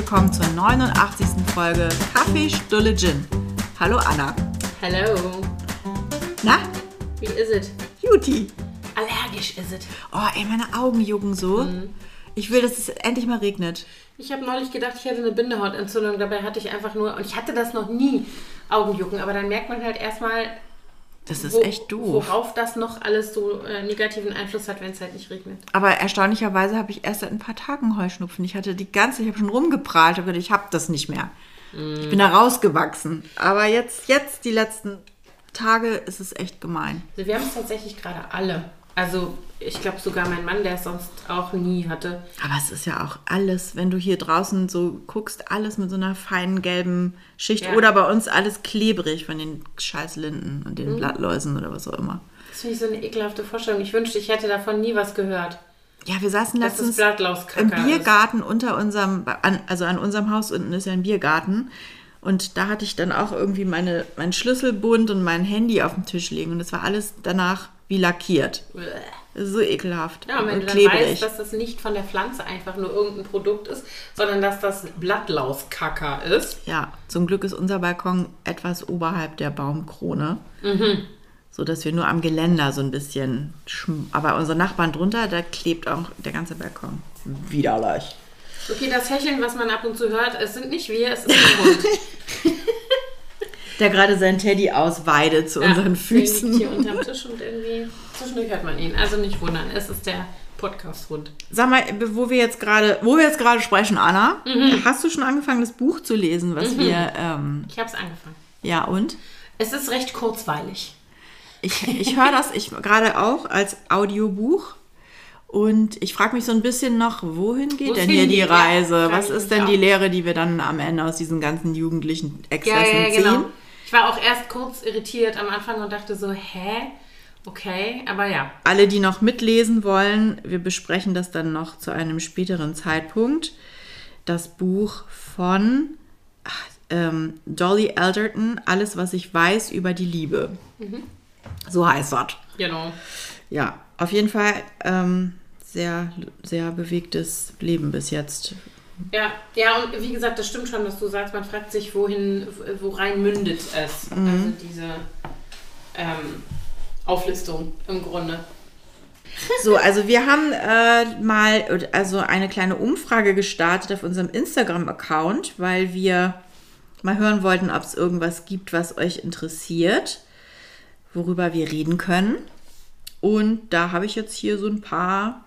willkommen zur 89. Folge Kaffee Stulle Gin. Hallo Anna. Hello. Na, Wie ist es? Juti. Allergisch ist es. Oh, ey, meine Augen jucken so. Ich will, dass es endlich mal regnet. Ich habe neulich gedacht, ich hätte eine Bindehautentzündung. Dabei hatte ich einfach nur, und ich hatte das noch nie, Augenjucken. Aber dann merkt man halt erstmal, Das ist wo- echt doof. worauf das noch alles so äh, negativen Einfluss hat, wenn es halt nicht regnet. Aber erstaunlicherweise habe ich erst seit ein paar Tagen Heuschnupfen. Ich hatte die ganze, ich habe schon rumgeprahlt, aber ich habe das nicht mehr. Ich bin da rausgewachsen. Aber jetzt, jetzt, die letzten Tage, ist es echt gemein. Also wir haben es tatsächlich gerade alle. Also ich glaube sogar mein Mann, der es sonst auch nie hatte. Aber es ist ja auch alles, wenn du hier draußen so guckst, alles mit so einer feinen gelben Schicht. Ja. Oder bei uns alles klebrig von den Scheißlinden und den Blattläusen oder was auch immer. Das finde ich so eine ekelhafte Vorstellung. Ich wünschte, ich hätte davon nie was gehört. Ja, wir saßen letztens im Biergarten unter unserem, an, also an unserem Haus unten ist ja ein Biergarten. Und da hatte ich dann auch irgendwie meine, mein Schlüsselbund und mein Handy auf dem Tisch liegen. Und das war alles danach wie lackiert. So ekelhaft Ja, wenn und du weißt, dass das nicht von der Pflanze einfach nur irgendein Produkt ist, sondern dass das Blattlauskacker ist. Ja, zum Glück ist unser Balkon etwas oberhalb der Baumkrone. So dass wir nur am Geländer so ein bisschen. Aber unsere Nachbarn drunter, da klebt auch der ganze Balkon. Widerlich. Okay, das Hecheln, was man ab und zu hört, es sind nicht wir, es ist ein Hund. Der gerade sein Teddy ausweidet zu unseren Der Füßen. liegt hier unterm Tisch und irgendwie zwischendurch hört man ihn. Also nicht wundern, es ist der Podcast-Hund. Sag mal, wo wir jetzt gerade, wo wir jetzt gerade sprechen, Anna, Mhm. hast du schon angefangen, das Buch zu lesen, was wir, ähm, Ich habe es angefangen. ja und? Es ist recht kurzweilig. Ich, ich höre das ich gerade auch als Audiobuch. Und ich frage mich so ein bisschen noch, wohin geht Wo denn hier die ja, Reise? Was ist denn die Lehre, die wir dann am Ende aus diesen ganzen jugendlichen Exzessen Ja, ja, ziehen? genau. Ich war auch erst kurz irritiert am Anfang und dachte so, hä? Okay, aber ja. Alle, die noch mitlesen wollen, wir besprechen das dann noch zu einem späteren Zeitpunkt. Das Buch von ach, ähm, Dolly Alderton, Alles, was ich weiß über die Liebe. So heißt das. Genau. Ja, auf jeden Fall ähm, sehr, sehr bewegtes Leben bis jetzt. Ja, ja, und wie gesagt, das stimmt schon, dass du sagst, man fragt sich, wohin, worein mündet es. Also diese ähm, Auflistung im Grunde. So, also wir haben äh, mal also eine kleine Umfrage gestartet auf unserem Instagram-Account, weil wir mal hören wollten, ob es irgendwas gibt, was euch interessiert, worüber wir reden können. Und da habe ich jetzt hier so ein paar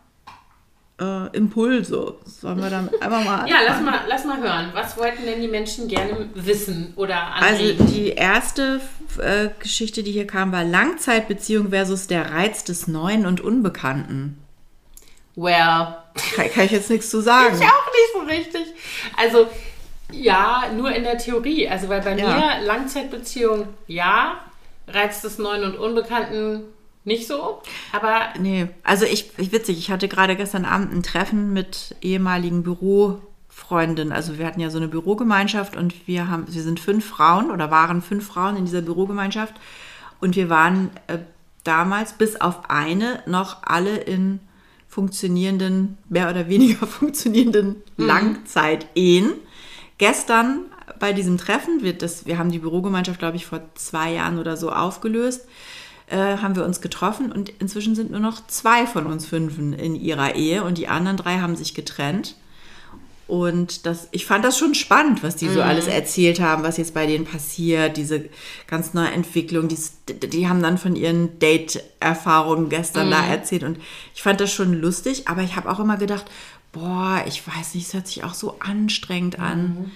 äh, Impulse. Sollen wir damit einfach mal Ja, lass mal, lass mal hören. Was wollten denn die Menschen gerne wissen oder Also anregen? die erste äh, Geschichte, die hier kam, war Langzeitbeziehung versus der Reiz des Neuen und Unbekannten. well, Kann, kann ich jetzt nichts zu sagen. ich auch nicht so richtig. Also, ja, nur in der Theorie. Also, weil bei Ja. mir Langzeitbeziehung ja, Reiz des Neuen und Unbekannten nicht so. Aber Nee, also ich, ich witzig, ich hatte gerade gestern Abend ein Treffen mit ehemaligen Bürofreundinnen. Also wir hatten ja so eine Bürogemeinschaft und wir haben, wir sind fünf Frauen oder waren fünf Frauen in dieser Bürogemeinschaft und wir waren äh, damals bis auf eine noch alle in funktionierenden, mehr oder weniger funktionierenden Langzeit-Ehen. Gestern bei diesem Treffen, wir, das, wir haben die Bürogemeinschaft, glaube ich, vor zwei Jahren oder so aufgelöst, äh, haben wir uns getroffen und inzwischen sind nur noch zwei von uns Fünfen in ihrer Ehe und die anderen drei haben sich getrennt. Und das, ich fand das schon spannend, was die so alles erzählt haben, was jetzt bei denen passiert, diese ganz neue Entwicklung. Die, die haben dann von ihren Date-Erfahrungen gestern da erzählt und ich fand das schon lustig, aber ich habe auch immer gedacht, boah, ich weiß nicht, es hört sich auch so anstrengend an.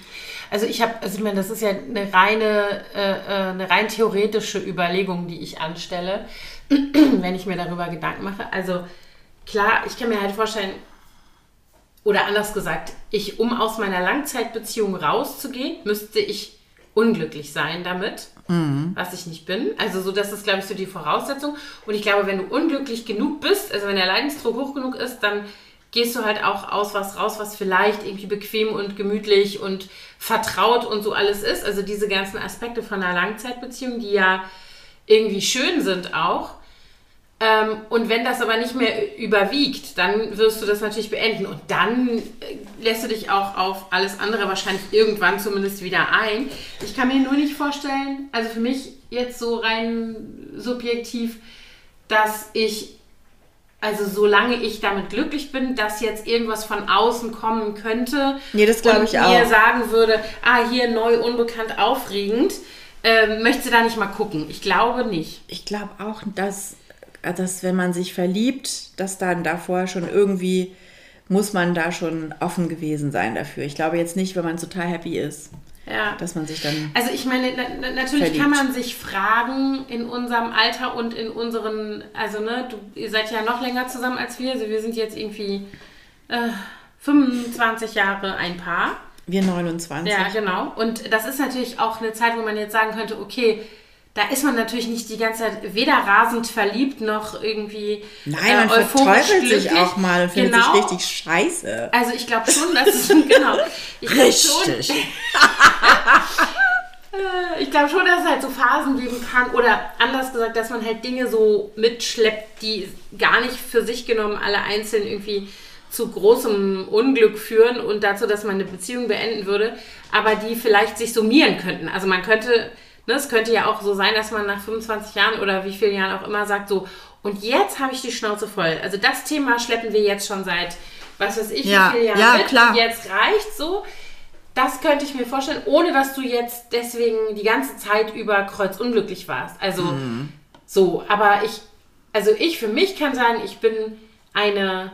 Also ich habe, also ich meine, das ist ja eine reine, äh, äh, eine rein theoretische Überlegung, die ich anstelle, wenn ich mir darüber Gedanken mache. Also klar, ich kann mir halt vorstellen, oder anders gesagt, ich, um aus meiner Langzeitbeziehung rauszugehen, müsste ich unglücklich sein damit, was ich nicht bin. Also so, das ist, glaube ich, so die Voraussetzung. Und ich glaube, wenn du unglücklich genug bist, also wenn der Leidensdruck hoch genug ist, dann gehst du halt auch aus was raus, was vielleicht irgendwie bequem und gemütlich und vertraut und so alles ist. Also diese ganzen Aspekte von einer Langzeitbeziehung, die ja irgendwie schön sind auch. Ähm, und wenn das aber nicht mehr überwiegt, dann wirst du das natürlich beenden. Und dann äh, lässt du dich auch auf alles andere wahrscheinlich irgendwann zumindest wieder ein. Ich kann mir nur nicht vorstellen, also für mich jetzt so rein subjektiv, dass ich, also solange ich damit glücklich bin, dass jetzt irgendwas von außen kommen könnte. Nee, das glaube ich auch. mir sagen würde, ah, hier neu, unbekannt, aufregend. Ähm, möchtest du da nicht mal gucken? Ich glaube nicht. Ich glaube auch, dass, dass wenn man sich verliebt, dass dann da vorher schon irgendwie muss man da schon offen gewesen sein dafür. Ich glaube jetzt nicht, wenn man total happy ist. Ja. Dass man sich dann. Also ich meine, na, na, natürlich verliebt. kann man sich fragen in unserem Alter und in unseren, also ne, du, ihr seid ja noch länger zusammen als wir. Also wir sind jetzt irgendwie äh, 25 Jahre ein Paar. Wir 29. Ja, genau. Und das ist natürlich auch eine Zeit, wo man jetzt sagen könnte, okay, da ist man natürlich nicht die ganze Zeit weder rasend verliebt noch irgendwie Nein, man euphorisch verteufelt sich auch mal und findet Genau. sich richtig scheiße. Also ich glaube schon, dass es genau. Ich Richtig. Äh, Ich glaube schon, dass es halt so Phasen geben kann oder anders gesagt, dass man halt Dinge so mitschleppt, die gar nicht für sich genommen alle einzeln irgendwie zu großem Unglück führen und dazu, dass man eine Beziehung beenden würde, aber die vielleicht sich summieren könnten. Also man könnte, ne, es könnte ja auch so sein, dass man nach 25 Jahren oder wie vielen Jahren auch immer sagt, so, und jetzt habe ich die Schnauze voll. Also das Thema schleppen wir jetzt schon seit, was weiß ich, Ja, wie vielen Jahren ja, mit. klar. Und jetzt reicht so. Das könnte ich mir vorstellen, ohne dass du jetzt deswegen die ganze Zeit über kreuzunglücklich warst. Also Mhm. so, aber ich, also ich für mich kann sagen, ich bin eine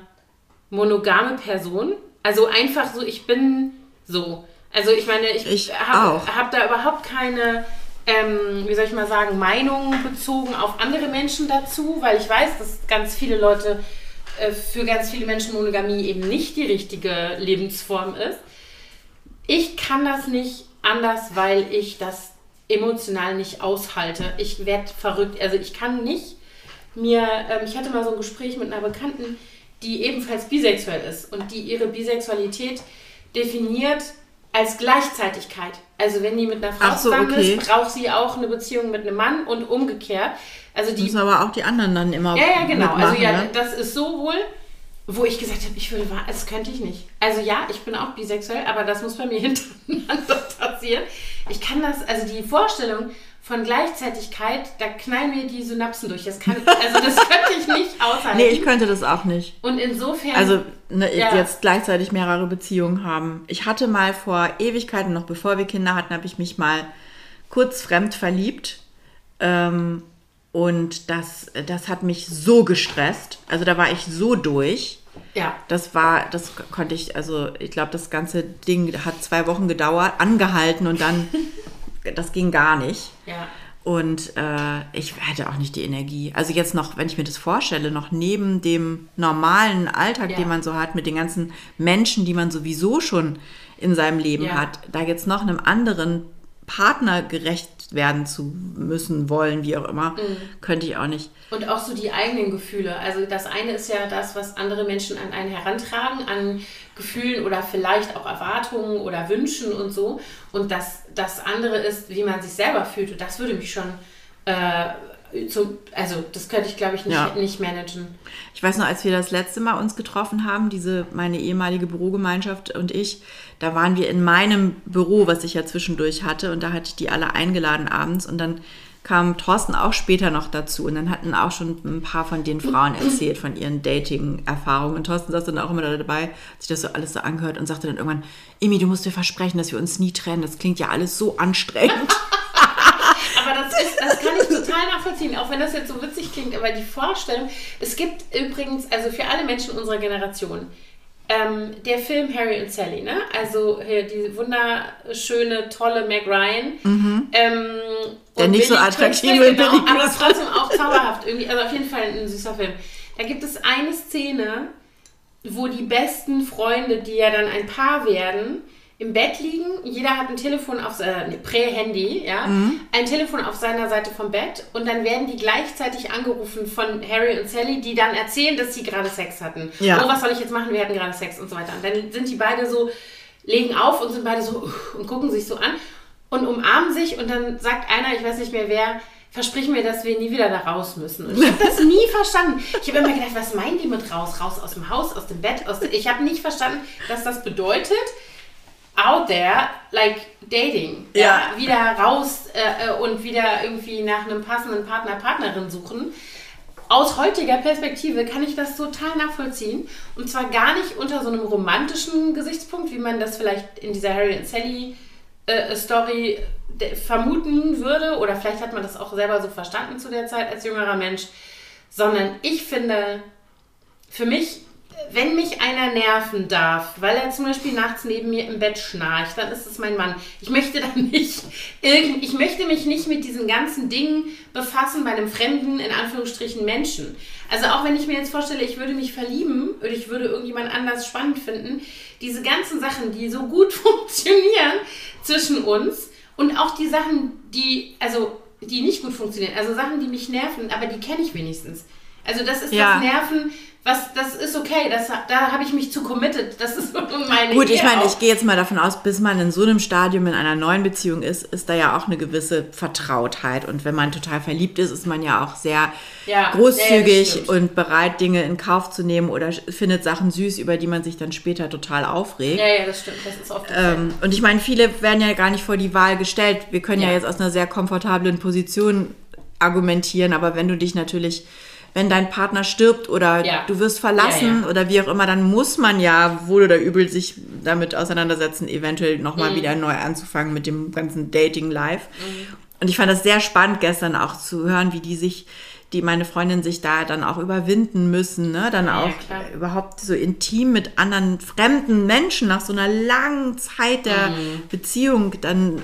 monogame Person. Also einfach so, ich bin so. Also ich meine, ich, Ich habe hab da überhaupt keine, ähm, wie soll ich mal sagen, Meinung bezogen auf andere Menschen dazu, weil ich weiß, dass ganz viele Leute, äh, für ganz viele Menschen Monogamie eben nicht die richtige Lebensform ist. Ich kann das nicht anders, weil ich das emotional nicht aushalte. Ich werde verrückt. Also ich kann nicht mir, ähm, ich hatte mal so ein Gespräch mit einer Bekannten, die ebenfalls bisexuell ist und die ihre Bisexualität definiert als Gleichzeitigkeit. Also wenn die mit einer Frau so, zusammen okay. ist, braucht sie auch eine Beziehung mit einem Mann und umgekehrt. Also die Müssen aber auch die anderen dann immer ja, ja, genau. Also ja, ne? das ist so wohl, wo ich gesagt habe, ich würde, das könnte ich nicht. Also ja, ich bin auch bisexuell, aber das muss bei mir hintereinander passieren. Ich kann das, also die Vorstellung von Gleichzeitigkeit, da knallen mir die Synapsen durch. Das kann, also das könnte ich nicht aushalten. Nee, ich könnte das auch nicht. Und insofern, Also ne, Ja. jetzt gleichzeitig mehrere Beziehungen haben. Ich hatte mal vor Ewigkeiten, noch bevor wir Kinder hatten, habe ich mich mal kurz fremd verliebt. Ähm, und das, das hat mich so gestresst. Also da war ich so durch. ja, Das war, das konnte ich, also ich glaube, das ganze Ding hat zwei Wochen gedauert, angehalten und dann, das ging gar nicht. ja. Und äh, ich hatte auch nicht die Energie. Also jetzt noch, wenn ich mir das vorstelle, noch neben dem normalen Alltag, Ja. den man so hat, mit den ganzen Menschen, die man sowieso schon in seinem Leben Ja. hat, da jetzt noch einem anderen Partner gerecht werden zu müssen, wollen, wie auch immer, Mhm. könnte ich auch nicht. Und auch so die eigenen Gefühle. Also das eine ist ja das, was andere Menschen an einen herantragen, an Gefühlen oder vielleicht auch Erwartungen oder Wünschen und so. Und das, das andere ist, wie man sich selber fühlt. Und das würde mich schon, äh, zum, also das könnte ich glaube ich nicht, Ja. nicht managen. Ich weiß noch, als wir das letzte Mal uns getroffen haben, diese meine ehemalige Bürogemeinschaft und ich, da waren wir in meinem Büro, was ich ja zwischendurch hatte, und da hatte ich die alle eingeladen abends und dann kam Thorsten auch später noch dazu und dann hatten auch schon ein paar von den Frauen erzählt von ihren Dating-Erfahrungen und Thorsten saß dann auch immer da dabei, hat sich das so alles so angehört und sagte dann irgendwann, Imi, du musst dir versprechen, dass wir uns nie trennen, das klingt ja alles so anstrengend. Aber das, ist, das kann ich total nachvollziehen, auch wenn das jetzt so witzig klingt. Aber die Vorstellung, es gibt übrigens, also für alle Menschen unserer Generation, ähm, der Film Harry und Sally, ne? Also hier die wunderschöne, tolle Meg Ryan. Ähm, Mhm. Der und nicht so Billy attraktive Crystal, genau, aber trotzdem auch zauberhaft irgendwie. Also auf jeden Fall ein süßer Film. Da gibt es eine Szene, wo die besten Freunde, die ja dann ein Paar werden, im Bett liegen. Jeder hat ein Telefon auf äh, ne, Prä-Handy, ja, Mhm. ein Telefon auf seiner Seite vom Bett und dann werden die gleichzeitig angerufen von Harry und Sally, die dann erzählen, dass sie gerade Sex hatten. Ja. Oh, was soll ich jetzt machen? Wir hatten gerade Sex und so weiter. Und dann sind die beide so, legen auf und sind beide so und gucken sich so an und umarmen sich und dann sagt einer, ich weiß nicht mehr wer, versprich mir, dass wir nie wieder da raus müssen. Und ich habe das nie verstanden. Ich habe immer gedacht, was meinen die mit raus? Raus aus dem Haus, aus dem Bett? Aus dem ich habe nicht verstanden, dass das bedeutet, out there, like dating. Ja. ja wieder raus äh, äh, und wieder irgendwie nach einem passenden Partner, Partnerin suchen. Aus heutiger Perspektive kann ich das total nachvollziehen. Und zwar gar nicht unter so einem romantischen Gesichtspunkt, wie man das vielleicht in dieser Harry und Sally äh, Story vermuten würde. Oder vielleicht hat man das auch selber so verstanden zu der Zeit als jüngerer Mensch. Sondern ich finde, für mich wenn mich einer nerven darf, weil er zum Beispiel nachts neben mir im Bett schnarcht, dann ist es mein Mann. Ich möchte dann nicht irgend, ich möchte mich nicht mit diesen ganzen Dingen befassen bei einem fremden, in Anführungsstrichen, Menschen. Also auch wenn ich mir jetzt vorstelle, ich würde mich verlieben oder ich würde irgendjemand anders spannend finden, diese ganzen Sachen, die so gut funktionieren zwischen uns und auch die Sachen, die, also, die nicht gut funktionieren, also Sachen, die mich nerven, aber die kenne ich wenigstens. Also das ist ja. das Nerven, was, das ist okay, das, da habe ich mich zu committed. Das ist meine Gut, ich meine, ich gehe jetzt mal davon aus, bis man in so einem Stadium in einer neuen Beziehung ist, ist da ja auch eine gewisse Vertrautheit. Und wenn man total verliebt ist, ist man ja auch sehr ja, großzügig und bereit, Dinge in Kauf zu nehmen oder findet Sachen süß, über die man sich dann später total aufregt. Ja, ja, das stimmt. Das ist oft ähm, Und ich meine, viele werden ja gar nicht vor die Wahl gestellt. Wir können ja, ja jetzt aus einer sehr komfortablen Position argumentieren, aber wenn du dich natürlich wenn dein Partner stirbt oder ja. du wirst verlassen ja, ja. oder wie auch immer, dann muss man ja wohl oder übel sich damit auseinandersetzen, eventuell nochmal mhm. wieder neu anzufangen mit dem ganzen Dating-Life. Mhm. Und ich fand das sehr spannend gestern auch zu hören, wie die sich, die meine Freundin sich da dann auch überwinden müssen, ne? dann auch überhaupt so intim mit anderen fremden Menschen nach so einer langen Zeit der mhm. Beziehung dann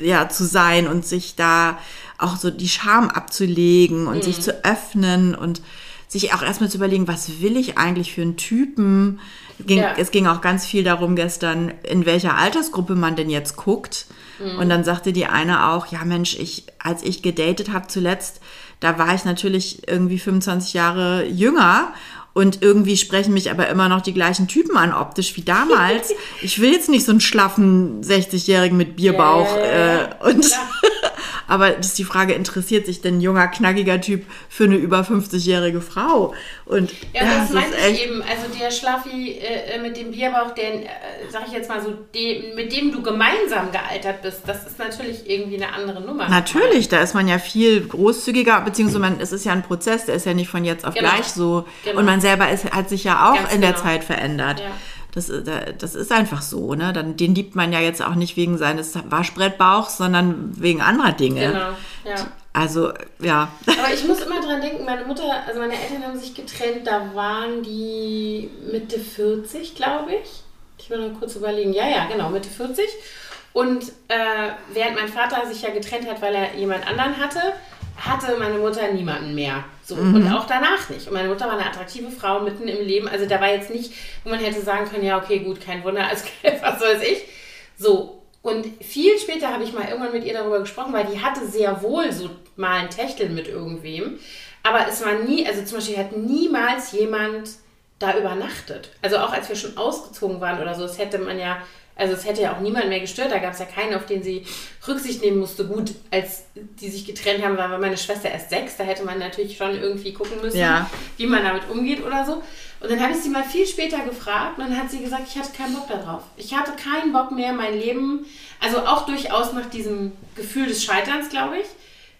ja zu sein und sich da auch so die Scham abzulegen und mhm. sich zu öffnen und sich auch erstmal zu überlegen, was will ich eigentlich für einen Typen? Ging, ja. Es ging auch ganz viel darum gestern, in welcher Altersgruppe man denn jetzt guckt. Mhm. Und dann sagte die eine auch, ja Mensch, ich, als ich gedatet habe zuletzt, da war ich natürlich irgendwie 25 Jahre jünger und irgendwie sprechen mich aber immer noch die gleichen Typen an, optisch wie damals. ich will jetzt nicht so einen schlaffen 60-Jährigen mit Bierbauch. Yeah. Äh, und ja. Aber das ist die Frage, interessiert sich denn ein junger, knackiger Typ für eine über 50-jährige Frau? Und ja, das, das meinte ich eben. Also der Schlaffi äh, äh, mit dem Bierbauch, der, äh, sag ich jetzt mal so, de, mit dem du gemeinsam gealtert bist, das ist natürlich irgendwie eine andere Nummer. Natürlich, da ist man ja viel großzügiger, beziehungsweise man, es ist ja ein Prozess, der ist ja nicht von jetzt auf genau. gleich so. Genau. Und man selber ist, hat sich ja auch Ganz in genau. der Zeit verändert. Ja. Das, äh, das ist einfach so. Ne? Dann, den liebt man ja jetzt auch nicht wegen seines Waschbrettbauchs, sondern wegen anderer Dinge. Genau, ja. Also, ja. Aber ich muss immer dran denken, meine Mutter, also meine Eltern haben sich getrennt, da waren die Mitte 40, glaube ich. Ich will nur kurz überlegen. Ja, ja, genau, Mitte 40. Und äh, während mein Vater sich ja getrennt hat, weil er jemand anderen hatte, hatte meine Mutter niemanden mehr. So. Mhm. Und auch danach nicht. Und meine Mutter war eine attraktive Frau mitten im Leben. Also da war jetzt nicht, wo man hätte sagen können, ja, okay, gut, kein Wunder, als was weiß ich. So. Und viel später habe ich mal irgendwann mit ihr darüber gesprochen, weil die hatte sehr wohl so mal ein Techteln mit irgendwem. Aber es war nie, also zum Beispiel hat niemals jemand da übernachtet. Also auch als wir schon ausgezogen waren oder so, das hätte man ja also es hätte ja auch niemand mehr gestört. Da gab es ja keinen, auf den sie Rücksicht nehmen musste. Gut, als die sich getrennt haben, war meine Schwester erst sechs. Da hätte man natürlich schon irgendwie gucken müssen, ja. wie man damit umgeht oder so. Und dann habe ich sie mal viel später gefragt und dann hat sie gesagt, ich hatte keinen Bock darauf. Ich hatte keinen Bock mehr, mein Leben, also auch durchaus nach diesem Gefühl des Scheiterns, glaube ich,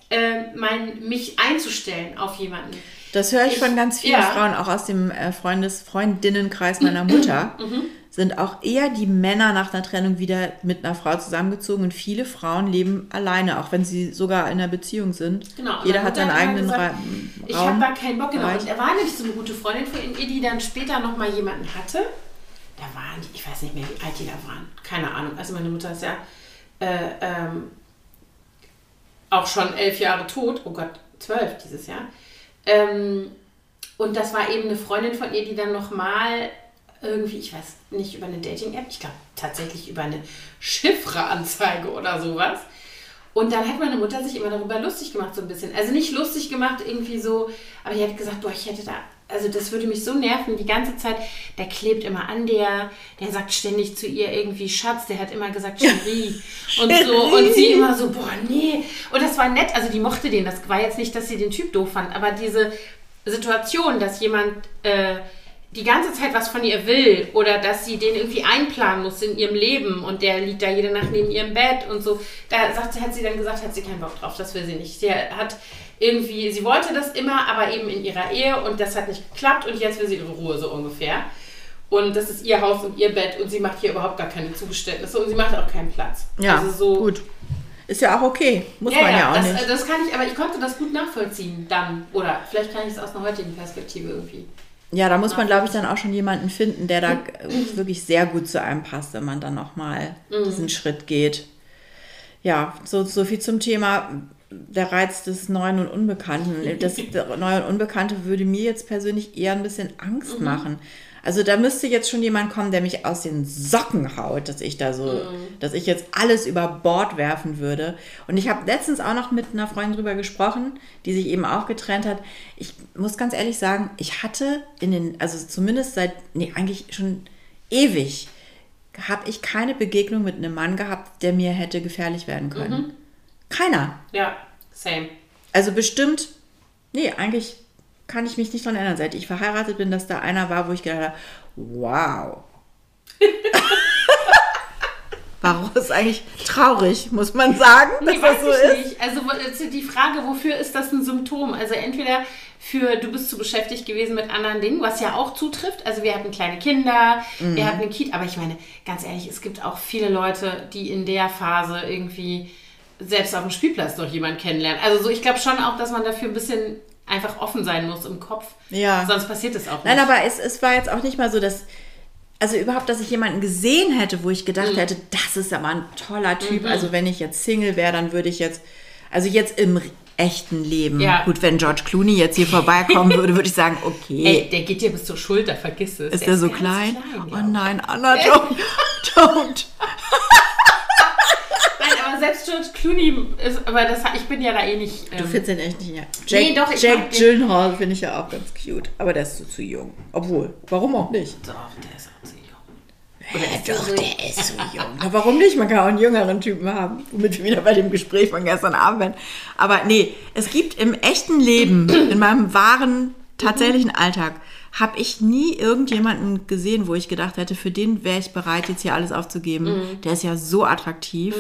äh, mein, mich einzustellen auf jemanden. Das höre ich, ich, von ganz vielen ja. Frauen, auch aus dem äh, Freundes Freundinnenkreis meiner Mutter. mhm sind auch eher die Männer nach einer Trennung wieder mit einer Frau zusammengezogen und viele Frauen leben alleine, auch wenn sie sogar in einer Beziehung sind. Genau. Jeder hat seinen eigenen gesagt, Raum. Ich habe da keinen Bock, genau. Und er war nämlich so eine gute Freundin von ihr, die dann später nochmal jemanden hatte. Da waren die, ich weiß nicht mehr, wie alt die da waren. Keine Ahnung. Also meine Mutter ist ja äh, ähm, auch schon elf Jahre tot. Oh Gott, zwölf dieses Jahr. Ähm, und das war eben eine Freundin von ihr, die dann nochmal irgendwie, ich weiß nicht, über eine Dating-App, ich glaube tatsächlich über eine Chiffre-Anzeige oder sowas. Und dann hat meine Mutter sich immer darüber lustig gemacht, so ein bisschen. Also nicht lustig gemacht, irgendwie so, aber die hat gesagt, boah, ich hätte da, also das würde mich so nerven, die ganze Zeit, der klebt immer an der, der sagt ständig zu ihr irgendwie Schatz, der hat immer gesagt Cherie und so und sie immer so, boah, nee. Und das war nett, also die mochte den, das war jetzt nicht, dass sie den Typ doof fand, aber diese Situation, dass jemand äh, die ganze Zeit was von ihr will oder dass sie den irgendwie einplanen muss in ihrem Leben und der liegt da jede Nacht neben ihrem Bett und so. Da sagt, hat sie dann gesagt, hat sie keinen Bock drauf, das will sie nicht. Sie hat irgendwie, sie wollte das immer, aber eben in ihrer Ehe und das hat nicht geklappt und jetzt will sie ihre Ruhe so ungefähr. Und das ist ihr Haus und ihr Bett und sie macht hier überhaupt gar keine Zugeständnisse und sie macht auch keinen Platz. Ja, also so, gut. Ist ja auch okay. Muss man ja auch das, nicht. das kann ich, aber ich konnte das gut nachvollziehen dann. Oder vielleicht kann ich es aus einer heutigen Perspektive irgendwie. Ja, da muss man, glaube ich, dann auch schon jemanden finden, der da wirklich sehr gut zu einem passt, wenn man dann nochmal diesen Schritt geht. Ja, so, so viel zum Thema der Reiz des Neuen und Unbekannten. Das Neue und Unbekannte würde mir jetzt persönlich eher ein bisschen Angst machen. Also da müsste jetzt schon jemand kommen, der mich aus den Socken haut, dass ich da so, dass ich jetzt alles über Bord werfen würde. Und ich habe letztens auch noch mit einer Freundin drüber gesprochen, die sich eben auch getrennt hat. Ich muss ganz ehrlich sagen, ich hatte in den, also zumindest seit, nee, eigentlich schon ewig, habe ich keine Begegnung mit einem Mann gehabt, der mir hätte gefährlich werden können. Keiner. Ja, same. Also bestimmt, nee, eigentlich kann ich mich nicht daran erinnern, seit ich verheiratet bin, dass da einer war, wo ich gedacht habe, wow. Warum ist eigentlich traurig, muss man sagen, dass Nee, das weiß so ich ist? nicht. Also jetzt die Frage, wofür ist das ein Symptom? Also entweder für, du bist zu beschäftigt gewesen mit anderen Dingen, was ja auch zutrifft. Also wir hatten kleine Kinder, Mhm. wir hatten ein Kind, aber ich meine, ganz ehrlich, es gibt auch viele Leute, die in der Phase irgendwie selbst auf dem Spielplatz noch jemanden kennenlernen. Also so, ich glaube schon auch, dass man dafür ein bisschen einfach offen sein muss im Kopf. Ja. Sonst passiert das auch nicht. Nein, aber es, es war jetzt auch nicht mal so, dass, also überhaupt, dass ich jemanden gesehen hätte, wo ich gedacht Mhm. hätte, das ist aber ein toller Typ. Also wenn ich jetzt Single wäre, dann würde ich jetzt, also jetzt im echten Leben, Ja. gut, wenn George Clooney jetzt hier vorbeikommen würde, würde ich sagen, okay. Ey, der geht dir bis zur Schulter, vergiss es. Ist der so ganz klein? ja. Oh nein, Anna, don't, don't. Aber selbst George Clooney ist, aber das, ich bin ja da eh nicht. Du ähm, findest den echt nicht, ja. Jack, Nee, doch, ich Jack. Gyllenhaal finde ich ja auch ganz cute. Aber der ist so zu jung. Obwohl, warum auch nicht? Doch, der ist auch so jung. Äh, doch, der ist so jung. Na, warum nicht? Man kann auch einen jüngeren Typen haben. Womit wir wieder bei dem Gespräch von gestern Abend werden. Aber nee, es gibt im echten Leben, in meinem wahren, tatsächlichen Alltag, habe ich nie irgendjemanden gesehen, wo ich gedacht hätte, für den wäre ich bereit, jetzt hier alles aufzugeben. Der ist ja so attraktiv.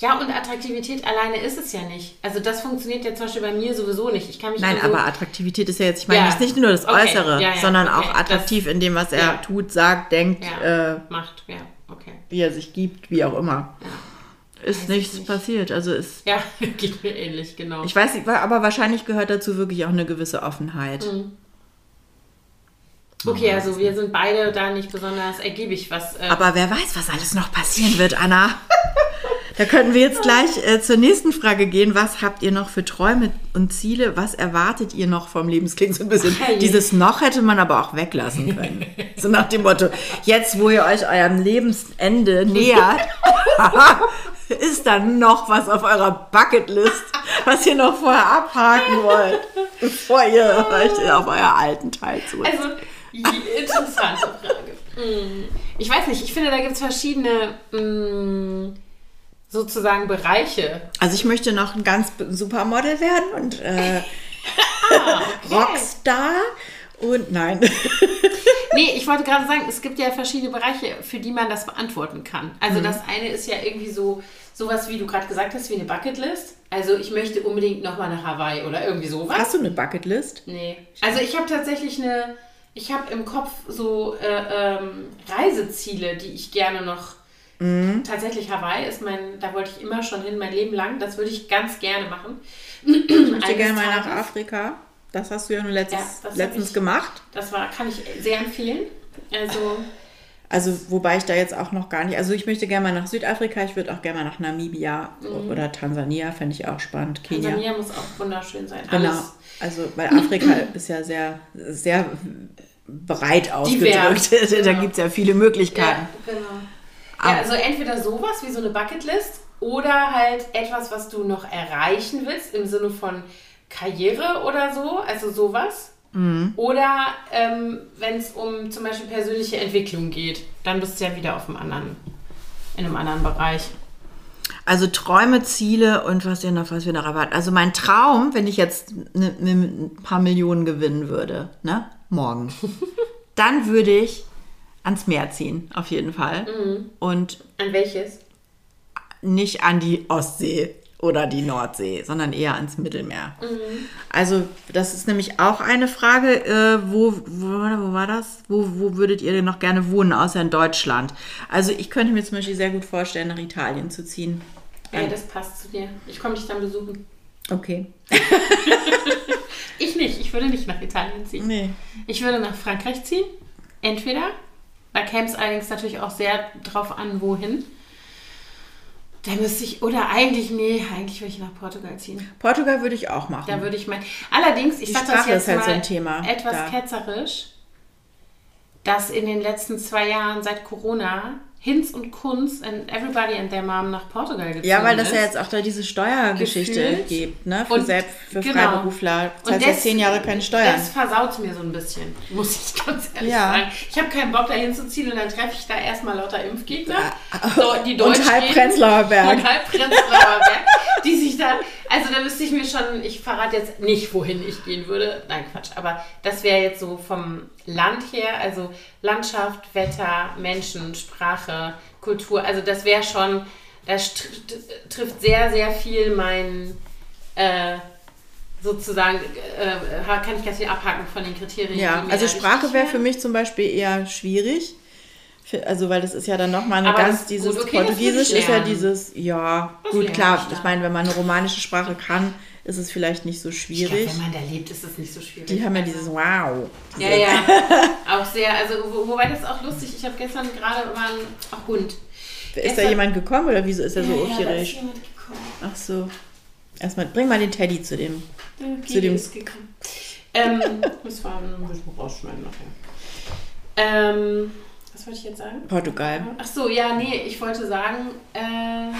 Ja, und Attraktivität alleine ist es ja nicht. Also das funktioniert ja zum Beispiel bei mir sowieso nicht. Ich kann mich Nein, also, aber Attraktivität ist ja jetzt, ich meine Ja. jetzt nicht nur das Okay, Äußere, ja, ja, sondern okay, auch attraktiv in dem, was er tut, sagt, denkt, äh, macht, ja, okay. wie er sich gibt, wie auch immer. Ist nichts passiert. Also ist, Ja, geht mir ähnlich, genau. ich weiß nicht, aber wahrscheinlich gehört dazu wirklich auch eine gewisse Offenheit. Mhm. Okay, also wir sind beide da nicht besonders ergiebig, was. Äh, Aber wer weiß, was alles noch passieren wird, Anna. Da könnten wir jetzt gleich äh, zur nächsten Frage gehen. Was habt ihr noch für Träume und Ziele? Was erwartet ihr noch vom Leben? Es klingt so ein bisschen. Je. Dieses noch hätte man aber auch weglassen können. So nach dem Motto: Jetzt, wo ihr euch eurem Lebensende nähert, ist da noch was auf eurer Bucketlist, was ihr noch vorher abhaken wollt, bevor ihr euch auf euer alten Teil zurück. Also, interessante Frage. Hm. Ich weiß nicht, ich finde, da gibt es verschiedene hm, sozusagen Bereiche. Also ich möchte noch ein ganz Supermodel werden und äh, Ah, Rockstar und nein. Nee, ich wollte gerade sagen, es gibt ja verschiedene Bereiche, für die man das beantworten kann. Also das eine ist ja irgendwie so sowas, wie du gerade gesagt hast, wie eine Bucketlist. Also ich möchte unbedingt nochmal nach Hawaii oder irgendwie sowas. Hast du eine Bucketlist? Nee. Also ich habe tatsächlich eine, ich habe im Kopf so äh, ähm, Reiseziele, die ich gerne noch. Tatsächlich Hawaii ist mein, da wollte ich immer schon hin, mein Leben lang. Das würde ich ganz gerne machen. Ich möchte gerne mal nach Afrika. Das hast du ja nur letztes, Ja, letztens ich- gemacht. Das war, kann ich sehr empfehlen. Also Also wobei ich da jetzt auch noch gar nicht. Also ich möchte gerne mal nach Südafrika. Ich würde auch gerne mal nach Namibia oder Tansania. Fände ich auch spannend. Kenia. Mhm. Tansania muss auch wunderschön sein. Genau. Alles. Also weil Afrika ist ja sehr, sehr breit ausgedrückt. Divers, da genau. gibt es ja viele Möglichkeiten. Ja, genau. Ja, also entweder sowas wie so eine Bucketlist oder halt etwas, was du noch erreichen willst, im Sinne von Karriere oder so, also sowas. Mhm. Oder ähm, wenn es um zum Beispiel persönliche Entwicklung geht, dann bist du ja wieder auf einem anderen, in einem anderen Bereich. Also Träume, Ziele und was wir noch, was wir noch erwarten. Also mein Traum, wenn ich jetzt ne, ne, ein paar Millionen gewinnen würde, ne, morgen, dann würde ich ans Meer ziehen, auf jeden Fall. Und An welches? nicht an die Ostsee oder die Nordsee, sondern eher ans Mittelmeer. Also das ist nämlich auch eine Frage, äh, wo, wo, wo war das? Wo, wo würdet ihr denn noch gerne wohnen, außer in Deutschland? Also ich könnte mir zum Beispiel sehr gut vorstellen, nach Italien zu ziehen. Ja, das passt zu dir. Ich komme dich dann besuchen. Okay. Ich nicht. Ich würde nicht nach Italien ziehen. Nee. Ich würde nach Frankreich ziehen. Entweder. Da käme es allerdings natürlich auch sehr drauf an, wohin. Da müsste ich, oder eigentlich, nee, eigentlich würde ich nach Portugal ziehen. Portugal würde ich auch machen. Da würde ich mein. Allerdings, ich sage das jetzt halt mal so ein Thema etwas da. ketzerisch, dass in den letzten zwei Jahren seit Corona Hinz und Kunz and Everybody and their Mom nach Portugal gezogen ja, weil das ja jetzt auch da diese Steuergeschichte Gefühlt. gibt, ne? Für, Und- selbst, für genau. Freiberufler. Das heißt das- zehn Jahre keine Steuern. Das versaut mir so ein bisschen, muss ich ganz ehrlich Ja. sagen. Ich habe keinen Bock, da hinzuziehen und dann treffe ich da erstmal lauter Impfgegner, so, die Deutsch Und halb reden. Prenzlauer Berg. Und halb Prenzlauer Berg, die sich da, also da müsste ich mir schon, ich verrate jetzt nicht, wohin ich gehen würde. Nein, Quatsch, aber das wäre jetzt so vom Land her, also Landschaft, Wetter, Menschen, Sprache, Kultur, also das wäre schon, das tr- tr- trifft sehr, sehr viel mein, äh, sozusagen, äh, kann ich ganz viel abhaken von den Kriterien. Ja, also Sprache wäre für mich zum Beispiel eher schwierig. Also, weil das ist ja dann nochmal eine Aber ganz, dieses gut, okay, Portugiesisch ist ja dieses, ja, Das gut, klar. ich meine, wenn man eine romanische Sprache kann, ist es vielleicht nicht so schwierig. wenn man da lebt, ist es nicht so schwierig. Die haben ja Also- dieses Wow. Ja, ja. auch sehr, also wo, wobei das auch lustig, ich habe gestern gerade mal einen ach, Hund. Ist da Gestern- jemand gekommen oder wieso ist er so ja, da ist aufgeregt? jemand gekommen. Ach so. Erstmal, bring mal den Teddy zu dem. Der Zu dem- ist gekommen. Ähm, das war ein bisschen rausschneiden nachher. Ähm, was wollte ich jetzt sagen? Portugal. Ach so, ja, nee, ich wollte sagen, äh,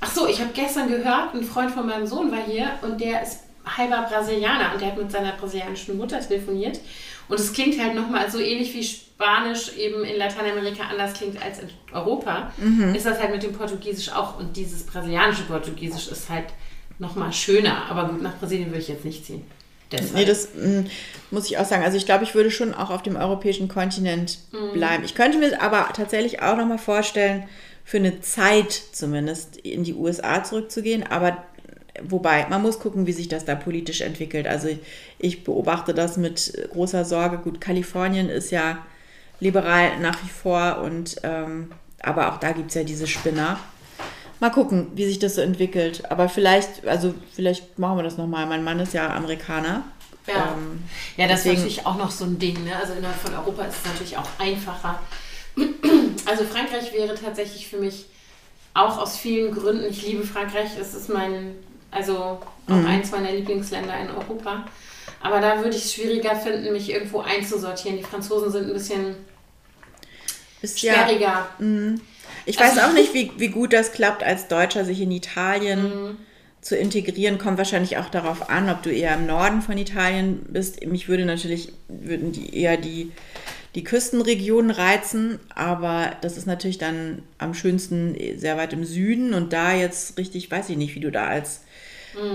ach so, ich habe gestern gehört, ein Freund von meinem Sohn war hier und der ist halber Brasilianer und der hat mit seiner brasilianischen Mutter telefoniert und es klingt halt nochmal so ähnlich wie Spanisch eben in Lateinamerika anders klingt als in Europa, ist das halt mit dem Portugiesisch auch und dieses brasilianische Portugiesisch ist halt nochmal schöner, aber gut, nach Brasilien würde ich jetzt nicht ziehen. Deshalb. Nee, das mm, muss ich auch sagen. Also ich glaube, ich würde schon auch auf dem europäischen Kontinent Mhm. bleiben. Ich könnte mir aber tatsächlich auch nochmal vorstellen, für eine Zeit zumindest in die USA zurückzugehen. Aber wobei, man muss gucken, wie sich das da politisch entwickelt. Also ich, ich beobachte das mit großer Sorge. Gut, Kalifornien ist ja liberal nach wie vor und ähm, aber auch da gibt es ja diese Spinner. Mal gucken, wie sich das so entwickelt. Aber vielleicht, also vielleicht machen wir das nochmal. Mein Mann ist ja Amerikaner. Ja, Ähm, ja das deswegen- ist natürlich auch noch so ein Ding. Ne? Also innerhalb von Europa ist es natürlich auch einfacher. Also Frankreich wäre tatsächlich für mich auch aus vielen Gründen, ich liebe Frankreich, es ist mein, also auch Mhm. eins meiner Lieblingsländer in Europa. Aber da würde ich es schwieriger finden, mich irgendwo einzusortieren. Die Franzosen sind ein bisschen Ist ja, sperriger. ich weiß Also- auch nicht, wie, wie gut das klappt, als Deutscher sich in Italien Mhm. zu integrieren. Kommt wahrscheinlich auch darauf an, ob du eher im Norden von Italien bist. Mich würde natürlich, würden die eher die, die Küstenregionen reizen, aber das ist natürlich dann am schönsten sehr weit im Süden und da jetzt richtig, weiß ich nicht, wie du da als,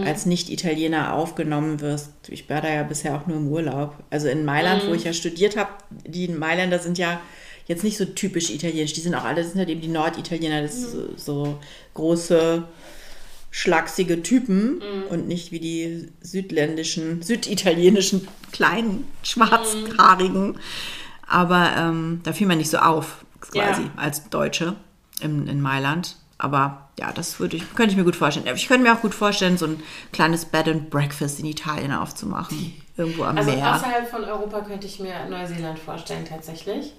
als Nicht-Italiener aufgenommen wirst. Ich war da ja bisher auch nur im Urlaub. Also in Mailand, wo ich ja studiert habe, die Mailänder sind ja jetzt nicht so typisch italienisch. Die sind auch alle, das sind halt eben die Norditaliener, das ist so, so große, schlachsige Typen und nicht wie die südländischen, süditalienischen kleinen, schwarzhaarigen. Aber ähm, da fiel man nicht so auf, quasi, Ja. als Deutsche in, in Mailand. Aber ja, das würde ich, könnte ich mir gut vorstellen. Ich könnte mir auch gut vorstellen, so ein kleines Bed and Breakfast in Italien aufzumachen. Irgendwo am Also Meer. außerhalb von Europa könnte ich mir Neuseeland vorstellen, tatsächlich.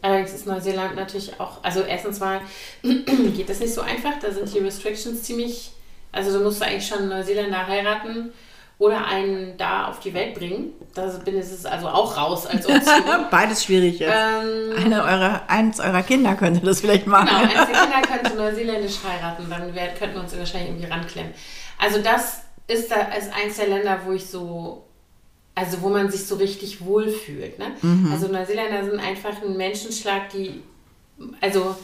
Allerdings ist Neuseeland natürlich auch, also erstens mal geht das nicht so einfach, da sind die Restrictions ziemlich, also du musst eigentlich schon Neuseeländer heiraten oder einen da auf die Welt bringen. Da bin es also auch raus als Option. Beides schwierig jetzt. Ähm, Eine eurer, eins eurer Kinder könnte das vielleicht machen. Genau, eins der Kinder könnte neuseeländisch heiraten, dann wär, könnten wir uns wahrscheinlich irgendwie ranklemmen. Also das ist da ist eins der Länder, wo ich so, also wo man sich so richtig wohlfühlt. Ne? Mhm. Also Neuseeländer sind einfach ein Menschenschlag, die, also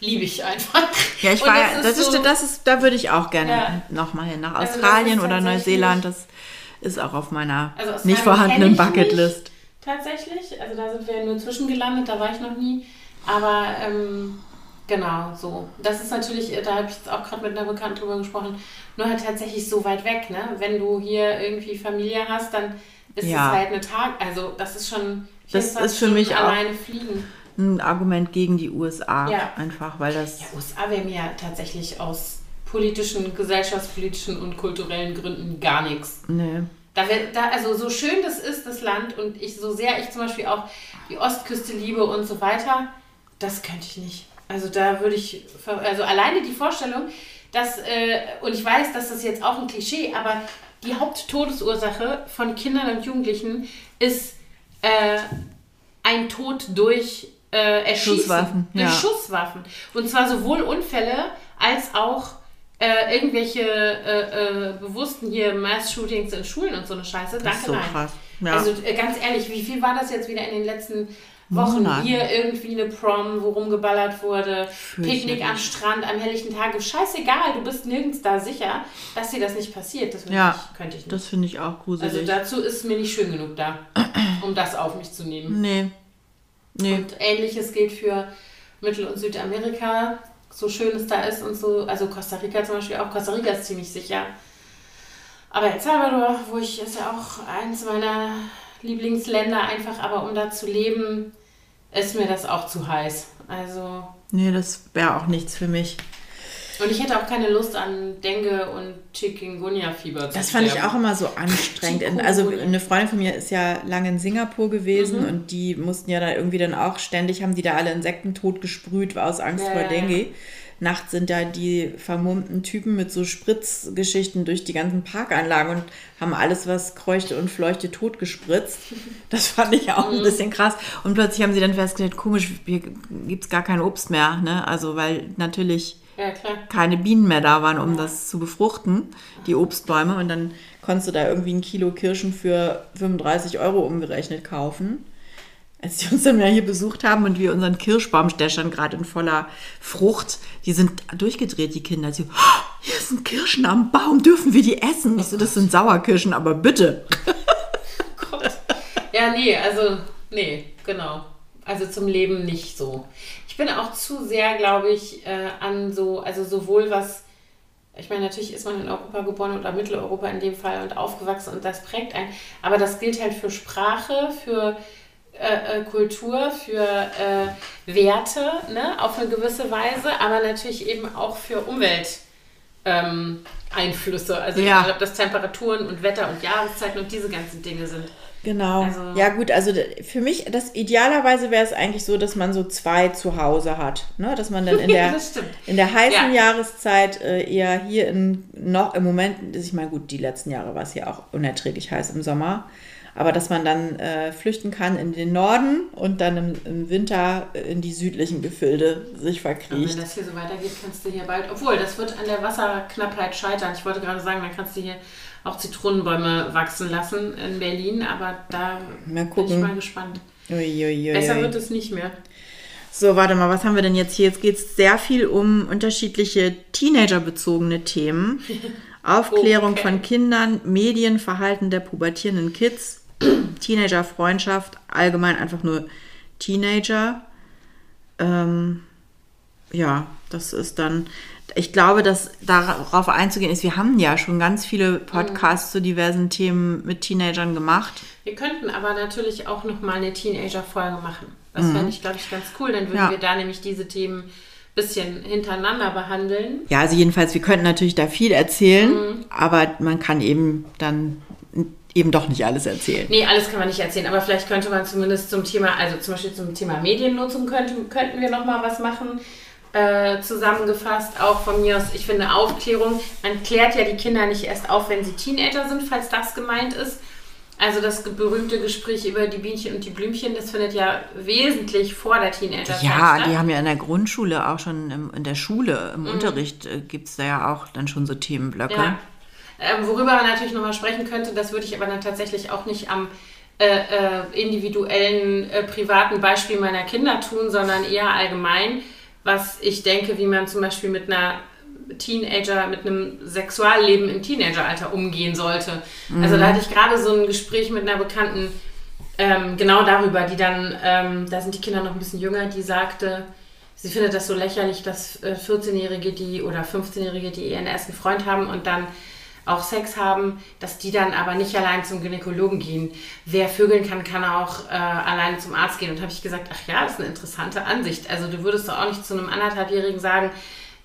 liebe ich einfach. Ja, ich war das das ist, so- das ist, da würde ich auch gerne Ja. nochmal hin. Nach Also Australien ist oder Neuseeland, das ist auch auf meiner Also nicht vorhandenen Bucketlist. Tatsächlich, also da sind wir nur zwischengelandet, da war ich noch nie. Aber ähm, genau, so. Das ist natürlich, da habe ich jetzt auch gerade mit einer Bekannten drüber gesprochen, nur halt tatsächlich so weit weg, ne? Wenn du hier irgendwie Familie hast, dann ist Ja. es halt eine Tag, also das ist schon Das 24 ist für mich alleine fliegen. Ein Argument gegen die USA. Ja. Einfach, weil das. Ja, USA wäre mir tatsächlich aus politischen, gesellschaftspolitischen und kulturellen Gründen gar nichts. Nee. Da, da, also so schön das ist, das Land, und ich, so sehr ich zum Beispiel auch die Ostküste liebe und so weiter, das könnte ich nicht. Also da würde ich, also alleine die Vorstellung, dass, äh, und ich weiß, dass das jetzt auch ein Klischee, aber die Haupttodesursache von Kindern und Jugendlichen ist äh, ein Tod durch äh, Erschießen. Schusswaffen, Durch ja. Schusswaffen. Und zwar sowohl Unfälle als auch äh, irgendwelche äh, äh, bewussten hier Mass-Shootings in Schulen und so eine Scheiße. Das Danke, ist so nein. krass. Ja. Also äh, ganz ehrlich, wie viel war das jetzt wieder in den letzten Wochen? Monaten. Hier irgendwie eine Prom, wo rumgeballert wurde, Fürchterlich. Picknick am Strand, am helllichten Tage. Scheißegal, du bist nirgends da sicher, dass dir das nicht passiert. Das Ja, ich, könnte ich nicht. das finde ich auch gruselig. also dazu ist mir nicht schön genug da, um das auf mich zu nehmen. nee. Nee. Und ähnliches gilt für Mittel- und Südamerika, so schön es da ist und so. Also Costa Rica zum Beispiel auch. Costa Rica ist ziemlich sicher. Aber El Salvador, wo ich, ist ja auch eins meiner Lieblingsländer einfach, aber um da zu leben, ist mir das auch zu heiß. Also, nee, das wäre auch nichts für mich. Und ich hätte auch keine Lust an Dengue und Chikungunya-Fieber zu Das fand ich auch immer so anstrengend. Chikungunya. Also eine Freundin von mir ist ja lange in Singapur gewesen Mhm. und die mussten ja da irgendwie dann auch ständig, haben die da alle Insekten tot gesprüht aus Angst Ja, vor ja, Dengue. Nachts sind da die vermummten Typen mit so Spritzgeschichten durch die ganzen Parkanlagen und haben alles, was kreuchte und fleuchte, tot gespritzt. Das fand ich auch Mhm. ein bisschen krass. Und plötzlich haben sie dann festgestellt, komisch, hier gibt es gar kein Obst mehr. Ne? Also weil natürlich Ja, klar. keine Bienen mehr da waren, um das zu befruchten, die Obstbäume. Und dann konntest du da irgendwie ein Kilo Kirschen für 35 Euro umgerechnet kaufen. Als die uns dann mal hier besucht haben und wir unseren Kirschbaum stäschern, gerade in voller Frucht, die sind durchgedreht, die Kinder. Sie, "Oh, hier sind Kirschen am Baum, dürfen wir die essen? Ich so, das sind Sauerkirschen, aber bitte. Gott. Ja, nee, also, nee, genau. Also zum Leben nicht so. Ich bin auch zu sehr, glaube ich, äh, an so, also sowohl was, ich meine, natürlich ist man in Europa geboren oder Mitteleuropa in dem Fall und aufgewachsen und das prägt einen, aber das gilt halt für Sprache, für äh, äh, Kultur, für äh, Werte, ne, auf eine gewisse Weise, aber natürlich eben auch für Umwelt. Ähm, Einflüsse, also Ja. egal, ob das Temperaturen und Wetter und Jahreszeiten und diese ganzen Dinge sind. Genau. Also- ja, gut, also für mich, das idealerweise wäre es eigentlich so, dass man so zwei zu Hause hat. Ne? Dass man dann in der, in der heißen Ja. Jahreszeit äh, eher hier in noch im Moment, ich meine, gut, die letzten Jahre war es hier auch unerträglich heiß im Sommer. Aber dass man dann äh, flüchten kann in den Norden und dann im, im Winter in die südlichen Gefilde sich Und verkriecht. wenn das hier so weitergeht, kannst du hier bald, obwohl das wird an der Wasserknappheit scheitern. Ich wollte gerade sagen, dann kannst du hier auch Zitronenbäume wachsen lassen in Berlin, aber da Mal bin ich mal gespannt. Uiuiui. Besser wird es nicht mehr. So, warte mal, was haben wir denn jetzt hier? Jetzt geht es sehr viel um unterschiedliche Teenagerbezogene Themen. Aufklärung Okay. von Kindern, Medienverhalten der pubertierenden Kids, Teenagerfreundschaft, allgemein einfach nur Teenager. Ähm, ja, das ist dann, ich glaube, dass darauf einzugehen ist, wir haben ja schon ganz viele Podcasts zu diversen Themen mit Teenagern gemacht. Wir könnten aber natürlich auch noch mal eine Teenager-Folge machen. Das fände ich, glaube ich, ganz cool. Dann würden Mhm. Ja. wir da nämlich diese Themen ein bisschen hintereinander behandeln. Ja, also jedenfalls, wir könnten natürlich da viel erzählen, Mhm. aber man kann eben dann eben doch nicht alles erzählen. Nee, alles kann man nicht erzählen, aber vielleicht könnte man zumindest zum Thema, also zum Beispiel zum Thema Mediennutzung könnte, könnten wir noch mal was machen. Äh, zusammengefasst, auch von mir aus, ich finde Aufklärung, man klärt ja die Kinder nicht erst auf, wenn sie Teenager sind, falls das gemeint ist. Also das berühmte Gespräch über die Bienchen und die Blümchen, das findet ja wesentlich vor der Teenagerzeit Ja, statt. die haben ja in der Grundschule auch schon im, in der Schule, Mhm. im Unterricht äh, gibt es da ja auch dann schon so Themenblöcke. Ja. Ähm, worüber man natürlich nochmal sprechen könnte, das würde ich aber dann tatsächlich auch nicht am äh, äh, individuellen, äh, privaten Beispiel meiner Kinder tun, sondern eher allgemein, was ich denke, wie man zum Beispiel mit einer Teenager, mit einem Sexualleben im Teenageralter umgehen sollte. Also da hatte ich gerade so ein Gespräch mit einer Bekannten, ähm, genau darüber, die dann, ähm, da sind die Kinder noch ein bisschen jünger, die sagte, sie findet das so lächerlich, dass äh, 14-Jährige, die oder 15-Jährige, die ihren ersten Freund haben und dann auch Sex haben, dass die dann aber nicht allein zum Gynäkologen gehen. Wer vögeln kann, kann auch äh, alleine zum Arzt gehen. Und habe ich gesagt, ach ja, das ist eine interessante Ansicht. Also du würdest doch auch nicht zu einem anderthalbjährigen sagen,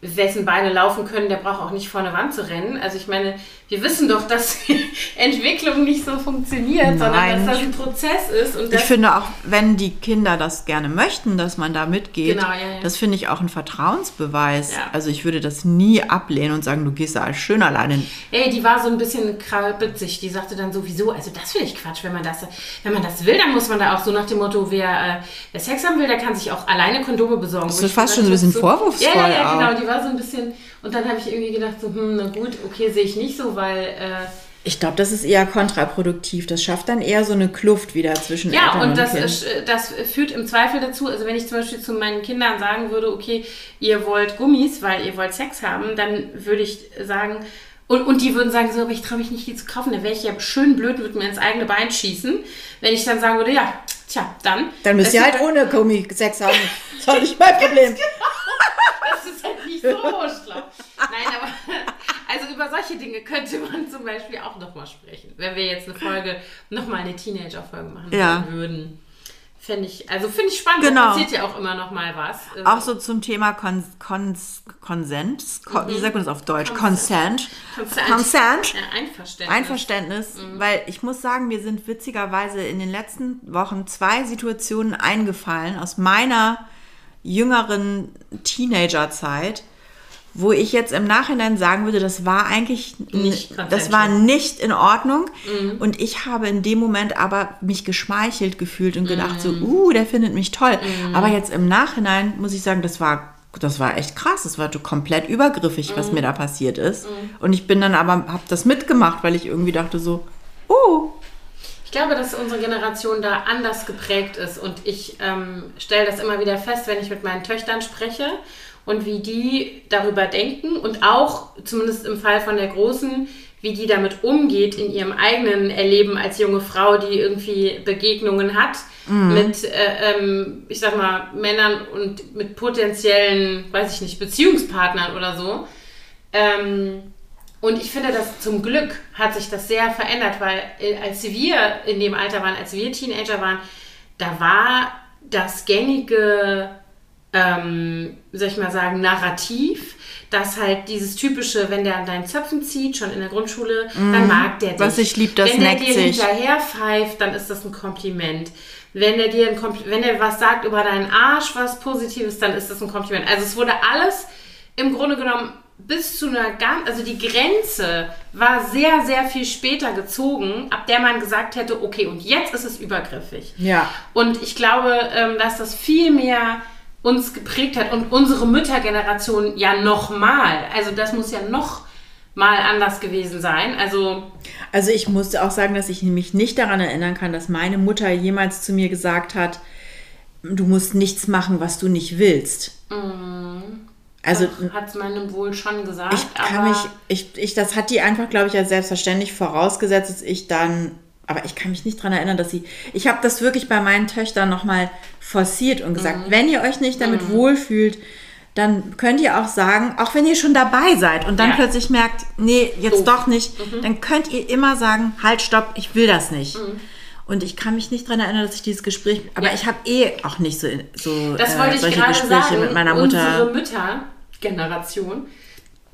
wessen Beine laufen können, der braucht auch nicht vor eine Wand zu rennen. Also ich meine, wir wissen doch, dass Entwicklung nicht so funktioniert, sondern Nein. dass das ein Prozess ist. Und Ich finde auch, wenn die Kinder das gerne möchten, dass man da mitgeht, Genau, ja, ja. das finde ich auch ein Vertrauensbeweis. Ja. Also ich würde das nie ablehnen und sagen, du gehst da schön alleine. Ey, die war so ein bisschen krabitzig. Die sagte dann sowieso, also das finde ich Quatsch, wenn man das, wenn man das will, dann muss man da auch so nach dem Motto, wer, äh, wer Sex haben will, der kann sich auch alleine Kondome besorgen. Das ist fast schon so ein bisschen vorwurfsvoll Ja, ja, ja, genau. Die war so ein bisschen, und dann habe ich irgendwie gedacht, so, hm, na gut, okay, sehe ich nicht so, weil, äh, Ich glaube, das ist eher kontraproduktiv. Das schafft dann eher so eine Kluft wieder zwischen Ja, Eltern und und das, Kind. ist, äh, das führt im Zweifel dazu, also wenn ich zum Beispiel zu meinen Kindern sagen würde, okay, ihr wollt Gummis, weil ihr wollt Sex haben, dann würde ich sagen, und, und die würden sagen, so, aber ich traue mich nicht, die zu kaufen, dann wäre ich ja schön blöd, würde mir ins eigene Bein schießen. Wenn ich dann sagen würde, ja, tja, dann. Dann müsst ihr halt ist- ohne Gummi Sex haben. Das ist doch nicht mein Problem. Das ist halt nicht so schlau. Nein, aber also über solche Dinge könnte man zum Beispiel auch nochmal sprechen. Wenn wir jetzt eine Folge, nochmal eine Teenager-Folge machen Ja. würden. Fände ich, also finde ich spannend, Genau. passiert ja auch immer noch mal was. Also, Auch so zum Thema Kon Kons Konsent. Ko Wie sagt man das auf Deutsch? Consent. Consent. Consent. Ja, Einverständnis. Einverständnis, weil ich muss sagen, mir sind witzigerweise in den letzten Wochen zwei Situationen eingefallen aus meiner jüngeren Teenagerzeit, wo ich jetzt im Nachhinein sagen würde, das war eigentlich Nicht das war nicht in Ordnung. Und ich habe in dem Moment aber mich geschmeichelt gefühlt und gedacht so, uh, der findet mich toll. Aber jetzt im Nachhinein muss ich sagen, das war das war echt krass, das war komplett übergriffig, was mir da passiert ist. Und ich bin dann aber, habe das mitgemacht, weil ich irgendwie dachte so, oh, Ich glaube, dass unsere Generation da anders geprägt ist. Und ich ähm, stelle das immer wieder fest, wenn ich mit meinen Töchtern spreche und wie die darüber denken und auch, zumindest im Fall von der Großen, wie die damit umgeht in ihrem eigenen Erleben als junge Frau, die irgendwie Begegnungen hat mit, äh, ähm, ich sag mal, Männern und mit potenziellen, weiß ich nicht, Beziehungspartnern oder so. Ähm, und ich finde, dass zum Glück hat sich das sehr verändert, weil äh, als wir in dem Alter waren, als wir Teenager waren, da war das gängige, ähm, soll ich mal sagen, Narrativ, dass halt dieses typische, wenn der an deinen Zöpfen zieht, schon in der Grundschule, dann mag der dich. Was ich lieb, das Wenn der dir sich. hinterher pfeift, dann ist das ein Kompliment. Wenn er dir ein Kompl wenn er was sagt über deinen Arsch, was Positives, dann ist das ein Kompliment. Also es wurde alles im Grunde genommen bis zu einer ganz, also die Grenze war sehr, sehr viel später gezogen, ab der man gesagt hätte, okay, und jetzt ist es übergriffig. Ja. Und ich glaube, ähm, dass das viel mehr uns geprägt hat und unsere Müttergeneration ja noch mal. Also das muss ja noch mal anders gewesen sein. Also Also ich musste auch sagen, dass ich mich nicht daran erinnern kann, dass meine Mutter jemals zu mir gesagt hat, du musst nichts machen, was du nicht willst. Also hat es meinem wohl schon gesagt. ich kann mich, ich, ich, das hat die einfach, glaube ich, als selbstverständlich vorausgesetzt, dass ich dann, aber ich kann mich nicht daran erinnern, dass sie, ich habe das wirklich bei meinen Töchtern nochmal forciert und gesagt, Mhm. wenn ihr euch nicht damit wohlfühlt, dann könnt ihr auch sagen, auch wenn ihr schon dabei seid und dann Ja. plötzlich merkt, nee, jetzt Doof. doch nicht, Mhm. dann könnt ihr immer sagen, halt, stopp, ich will das nicht. Und ich kann mich nicht daran erinnern, dass ich dieses Gespräch, aber Ja. ich habe eh auch nicht so, so das äh, wollte ich solche gerade Gespräche sagen. mit meiner Unsere Mutter. Müttergeneration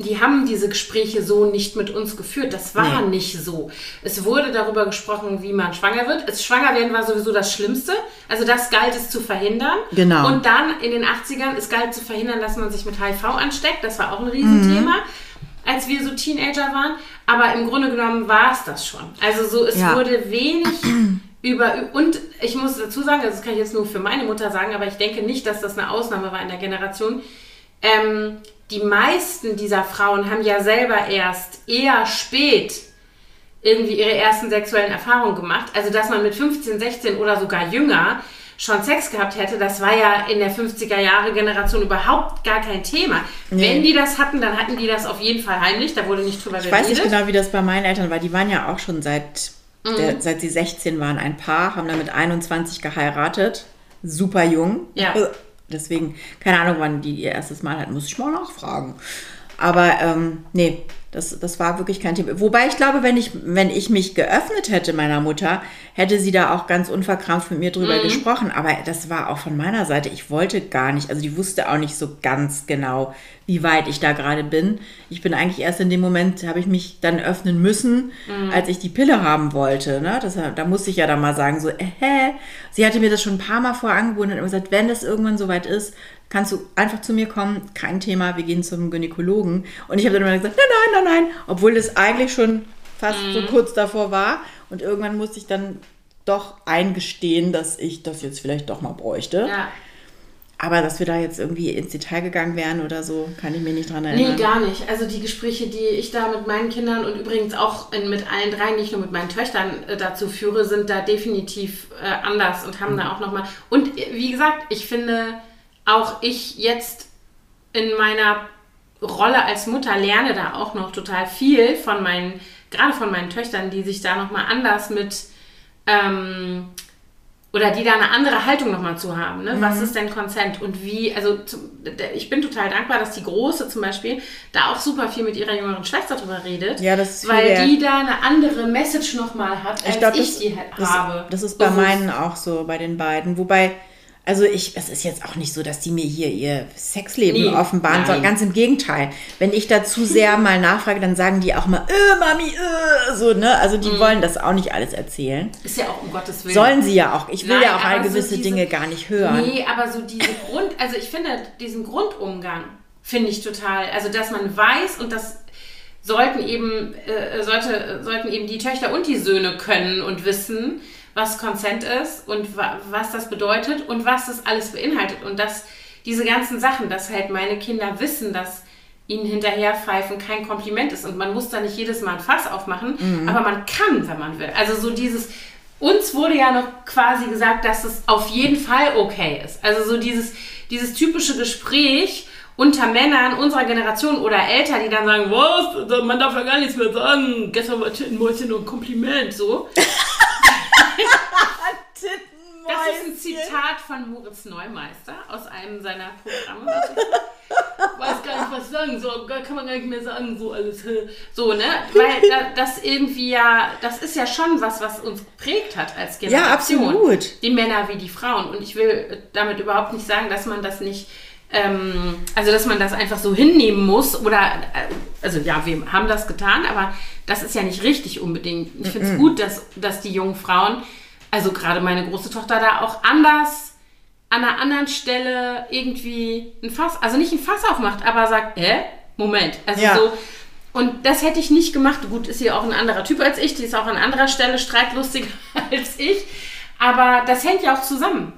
die haben diese Gespräche so nicht mit uns geführt. Das war Nee. nicht so. Es wurde darüber gesprochen, wie man schwanger wird. Es schwanger werden war sowieso das Schlimmste. Also das galt es zu verhindern. Genau. Und dann in den 80ern, es galt zu verhindern, dass man sich mit HIV ansteckt. Das war auch ein Riesenthema, als wir so Teenager waren. Aber im Grunde genommen war es das schon. Also so, es Ja. wurde wenig über... Und ich muss dazu sagen, also das kann ich jetzt nur für meine Mutter sagen, aber ich denke nicht, dass das eine Ausnahme war in der Generation. Ähm, die meisten dieser Frauen haben ja selber erst eher spät irgendwie ihre ersten sexuellen Erfahrungen gemacht. Also, dass man mit 15, 16 oder sogar jünger schon Sex gehabt hätte, das war ja in der 50er Jahre Generation überhaupt gar kein Thema. Wenn die das hatten, dann hatten die das auf jeden Fall heimlich, da wurde nicht drüber Ich weiß geredet. nicht genau, wie das bei meinen Eltern war. Die waren ja auch schon seit, Mhm. der, seit sie 16 waren ein Paar, haben dann mit 21 geheiratet. Super jung. Ja. Deswegen, keine Ahnung, wann die ihr erstes Mal hatten, muss ich mal nachfragen. Aber ähm, nee, das, das war wirklich kein Thema. Wobei ich glaube, wenn ich, wenn ich mich geöffnet hätte meiner Mutter, hätte sie da auch ganz unverkrampft mit mir drüber Mhm. gesprochen. Aber das war auch von meiner Seite. Ich wollte gar nicht, also die wusste auch nicht so ganz genau, wie weit ich da gerade bin. Ich bin eigentlich erst in dem Moment, habe ich mich dann öffnen müssen, Mhm. als ich die Pille haben wollte. Ne? Das, da musste ich ja dann mal sagen, so, äh, hä? Sie hatte mir das schon ein paar Mal vorher angeboten und immer gesagt, wenn das irgendwann soweit ist, kannst du einfach zu mir kommen, kein Thema, wir gehen zum Gynäkologen. Und ich habe dann immer gesagt, nein, nein, nein, nein, obwohl das eigentlich schon fast so kurz davor war. Und irgendwann musste ich dann doch eingestehen, dass ich das jetzt vielleicht doch mal bräuchte. ja. Aber dass wir da jetzt irgendwie ins Detail gegangen wären oder so, kann ich mir nicht dran erinnern. Nee, gar nicht. Also die Gespräche, die ich da mit meinen Kindern und übrigens auch in, mit allen dreien, nicht nur mit meinen Töchtern äh, dazu führe, sind da definitiv äh, anders und haben da auch nochmal. Und äh, wie gesagt, ich finde, auch ich jetzt in meiner Rolle als Mutter lerne da auch noch total viel von meinen, gerade von meinen Töchtern, die sich da nochmal anders mit ähm, oder die da eine andere Haltung nochmal zu haben. Ne? Mhm. Was ist denn Consent und wie, also ich bin total dankbar, dass die Große zum Beispiel da auch super viel mit ihrer jüngeren Schwester drüber redet, Ja, das ist weil wert. die da eine andere Message nochmal hat, als ich, glaube, das, die das, habe. das ist bei Bewusst. meinen auch so, bei den beiden. Wobei, also ich, es ist jetzt auch nicht so, dass die mir hier ihr Sexleben Nee, offenbaren, sondern ganz im Gegenteil. Wenn ich da zu sehr mal nachfrage, dann sagen die auch mal, äh, Mami, äh, so, ne? Also die Mhm. wollen das auch nicht alles erzählen. Ist ja auch um Gottes Willen. Sollen sie ja auch. Ich will Nein, ja auch all so gewisse diese- Dinge gar nicht hören. Nee, aber so diese Grund, also ich finde diesen Grundumgang finde ich total, also dass man weiß und das sollten eben äh, sollte, sollten eben die Töchter und die Söhne können und wissen, was Consent ist und wa was das bedeutet und was das alles beinhaltet und dass diese ganzen Sachen, dass halt meine Kinder wissen, dass ihnen hinterherpfeifen kein Kompliment ist und man muss da nicht jedes Mal ein Fass aufmachen, aber man kann, wenn man will. Also so dieses uns wurde ja noch quasi gesagt, dass es auf jeden Fall okay ist. Also so dieses, dieses typische Gespräch unter Männern unserer Generation oder älter, die dann sagen, was, man darf ja gar nichts mehr sagen, gestern war Tittenmäuschen nur ein Kompliment, so. Das ist ein Zitat von Moritz Neumeister aus einem seiner Programme. Ich weiß gar nicht, was ich sagen soll. Kann man gar nicht mehr sagen, so alles. So, ne? Weil da, das irgendwie ja, das ist ja schon was, was uns geprägt hat als Generation. absolut. Die Männer wie die Frauen. Und ich will damit überhaupt nicht sagen, dass man das nicht, ähm, also dass man das einfach so hinnehmen muss. Oder, äh, also ja, wir haben das getan, aber das ist ja nicht richtig unbedingt. Ich finde es gut, dass, dass die jungen Frauen, also gerade meine große Tochter da auch anders an einer anderen Stelle irgendwie ein Fass, also nicht ein Fass aufmacht, aber sagt, hä? Moment. Also Ja. so. Und das hätte ich nicht gemacht. Gut, ist sie auch ein anderer Typ als ich, die ist auch an anderer Stelle streitlustiger als ich. Aber das hängt ja auch zusammen.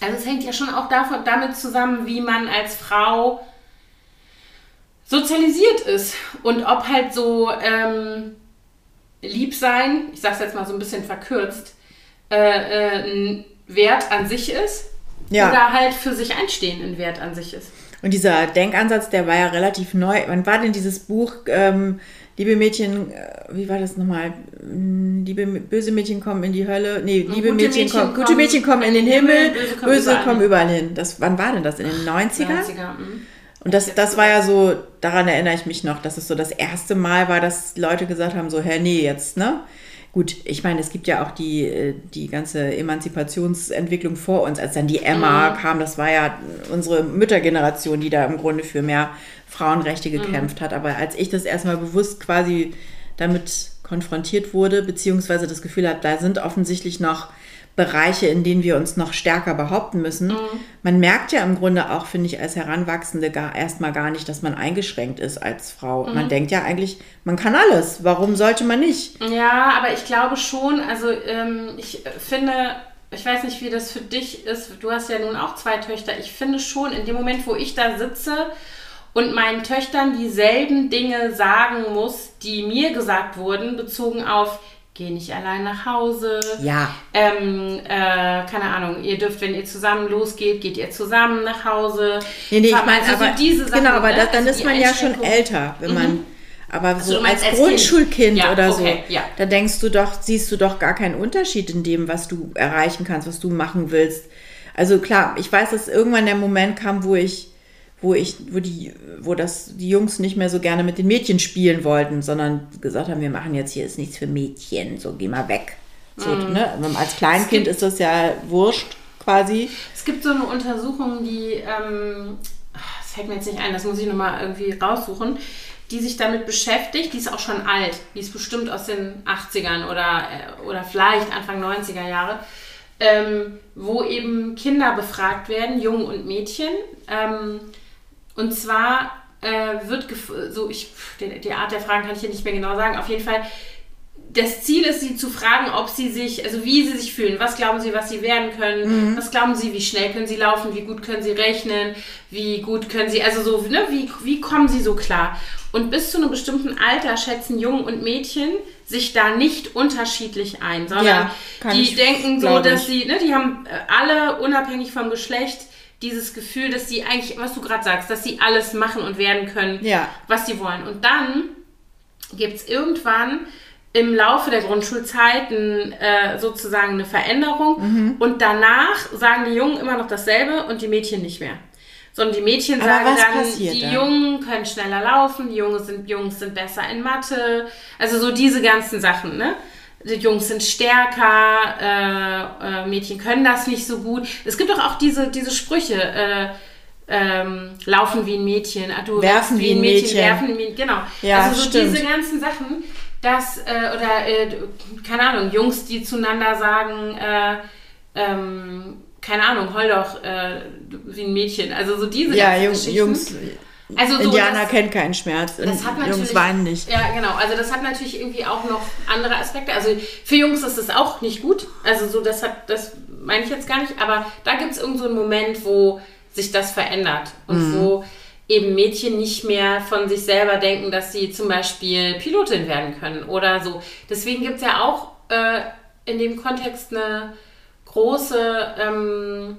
Also es hängt ja schon auch davon, damit zusammen, wie man als Frau sozialisiert ist. Und ob halt so ähm, lieb sein, ich sag's jetzt mal so ein bisschen verkürzt, äh, äh, ein Wert an sich ist. Ja. Oder halt für sich einstehen ein Wert an sich ist. Und dieser Denkansatz, der war ja relativ neu. Wann war denn dieses Buch, ähm, Liebe Mädchen, äh, wie war das nochmal? Hm, Liebe böse Mädchen kommen in die Hölle. Nee, liebe gute Mädchen, Mädchen kommen, gute Mädchen kommen in den Himmel, böse kommen böse überall kommen hin. überall hin. Das, wann war denn das? In den 90ern? 90er, mhm. Und das, das war ja so, daran erinnere ich mich noch, dass es so das erste Mal war, dass Leute gesagt haben, so, hä, nee, jetzt, ne? Gut, ich meine, es gibt ja auch die, äh, die ganze Emanzipationsentwicklung vor uns, als dann die Emma Mhm. kam, das war ja unsere Müttergeneration, die da im Grunde für mehr Frauenrechte Mhm. gekämpft hat. Aber als ich das erstmal bewusst quasi damit konfrontiert wurde, beziehungsweise das Gefühl hat, da sind offensichtlich noch Bereiche, in denen wir uns noch stärker behaupten müssen. Mhm. Man merkt ja im Grunde auch, finde ich, als Heranwachsende gar, erstmal gar nicht, dass man eingeschränkt ist als Frau. Mhm. Man denkt ja eigentlich, man kann alles. Warum sollte man nicht? Ja, aber ich glaube schon, also ähm, ich finde, ich weiß nicht, wie das für dich ist, du hast ja nun auch zwei Töchter, ich finde schon, in dem Moment, wo ich da sitze und meinen Töchtern dieselben Dinge sagen muss, die mir gesagt wurden, bezogen auf, geh nicht allein nach Hause. Ja. Ähm, äh, keine Ahnung, ihr dürft, wenn ihr zusammen losgeht, geht ihr zusammen nach Hause. Nee, nee, ich meine, Also so aber, diese Sachen, genau, aber ne? das, dann Also ist man ja schon älter, wenn man, aber so du meinst als als Kind? Grundschulkind Ja, oder okay, so, ja. da denkst du doch, siehst du doch gar keinen Unterschied in dem, was du erreichen kannst, was du machen willst. Also klar, ich weiß, dass irgendwann der Moment kam, wo ich, wo ich, wo die, wo das die Jungs nicht mehr so gerne mit den Mädchen spielen wollten, sondern gesagt haben, wir machen jetzt hier ist nichts für Mädchen, so geh mal weg. So, ne? Als Kleinkind gibt- ist das ja wurscht quasi. Es gibt so eine Untersuchung, die, ähm, das fällt mir jetzt nicht ein, das muss ich nochmal irgendwie raussuchen, die sich damit beschäftigt, die ist auch schon alt, die ist bestimmt aus den 80ern oder, äh, oder vielleicht Anfang 90er Jahre, ähm, wo eben Kinder befragt werden, Jungen und Mädchen. Ähm, und zwar äh, wird, so ich, die, die Art der Fragen kann ich hier nicht mehr genau sagen, auf jeden Fall das Ziel ist, sie zu fragen, ob sie sich, also wie sie sich fühlen. Was glauben sie, was sie werden können? Was glauben sie, wie schnell können sie laufen? Wie gut können sie rechnen? Wie gut können sie, also so, ne, wie, wie kommen sie so klar? Und bis zu einem bestimmten Alter schätzen Jungen und Mädchen sich da nicht unterschiedlich ein, sondern Ja, die denken so, dass ich. sie, ne, die haben äh, alle unabhängig vom Geschlecht dieses Gefühl, dass sie eigentlich, was du gerade sagst, dass sie alles machen und werden können, Ja. was sie wollen. Und dann gibt es irgendwann im Laufe der Grundschulzeiten äh, sozusagen eine Veränderung Mhm. und danach sagen die Jungen immer noch dasselbe und die Mädchen nicht mehr. Sondern die Mädchen Aber sagen dann, die dann? Jungen können schneller laufen, die Jungs sind, Jungs sind besser in Mathe, also so diese ganzen Sachen, ne? Die Jungs sind stärker, äh, äh, Mädchen können das nicht so gut. Es gibt doch auch diese, diese Sprüche, äh, ähm, laufen wie ein Mädchen, ah, du Werfen wie ein Mädchen. werfen wie ein Mädchen, genau. Ja, also so stimmt. diese ganzen Sachen, dass, äh, oder, äh, keine Ahnung, Jungs, die zueinander sagen, äh, ähm, keine Ahnung, heul doch wie ein Mädchen. Also so diese Ja, ganzen Jung, Geschichten. Jungs, also so, Indianer das- kennen keinen Schmerz. das hat natürlich, Jungs weinen nicht. Ja, genau. Also das hat natürlich irgendwie auch noch andere Aspekte. Also für Jungs ist es auch nicht gut. Also so, das hat, das meine ich jetzt gar nicht. Aber da gibt es irgend so einen Moment, wo sich das verändert und wo eben Mädchen nicht mehr von sich selber denken, dass sie zum Beispiel Pilotin werden können oder so. Deswegen gibt es ja auch äh, in dem Kontext eine große ähm,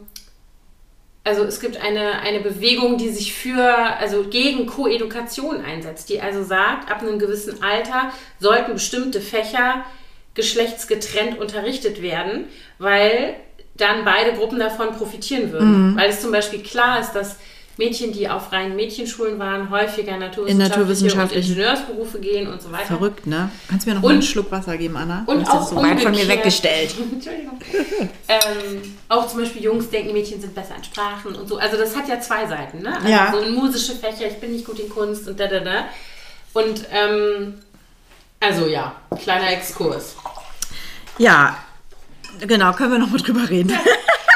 also es gibt eine, eine Bewegung, die sich für, also gegen Koedukation einsetzt, die also sagt, ab einem gewissen Alter sollten bestimmte Fächer geschlechtsgetrennt unterrichtet werden, weil dann beide Gruppen davon profitieren würden. Weil es zum Beispiel klar ist, dass Mädchen, die auf reinen Mädchenschulen waren, häufiger naturwissenschaftliche, und Ingenieursberufe gehen und so weiter. Verrückt, ne? Kannst du mir noch Und- einen Schluck Wasser geben, Anna? Und auch so weit von mir weggestellt. Entschuldigung. ähm, auch zum Beispiel Jungs denken, Mädchen sind besser in Sprachen und so. Also das hat ja zwei Seiten, ne? Also Ja. So in musische Fächer, ich bin nicht gut in Kunst und da, da, da. Und ähm, also ja, kleiner Exkurs. Ja, genau, können wir noch mal drüber reden.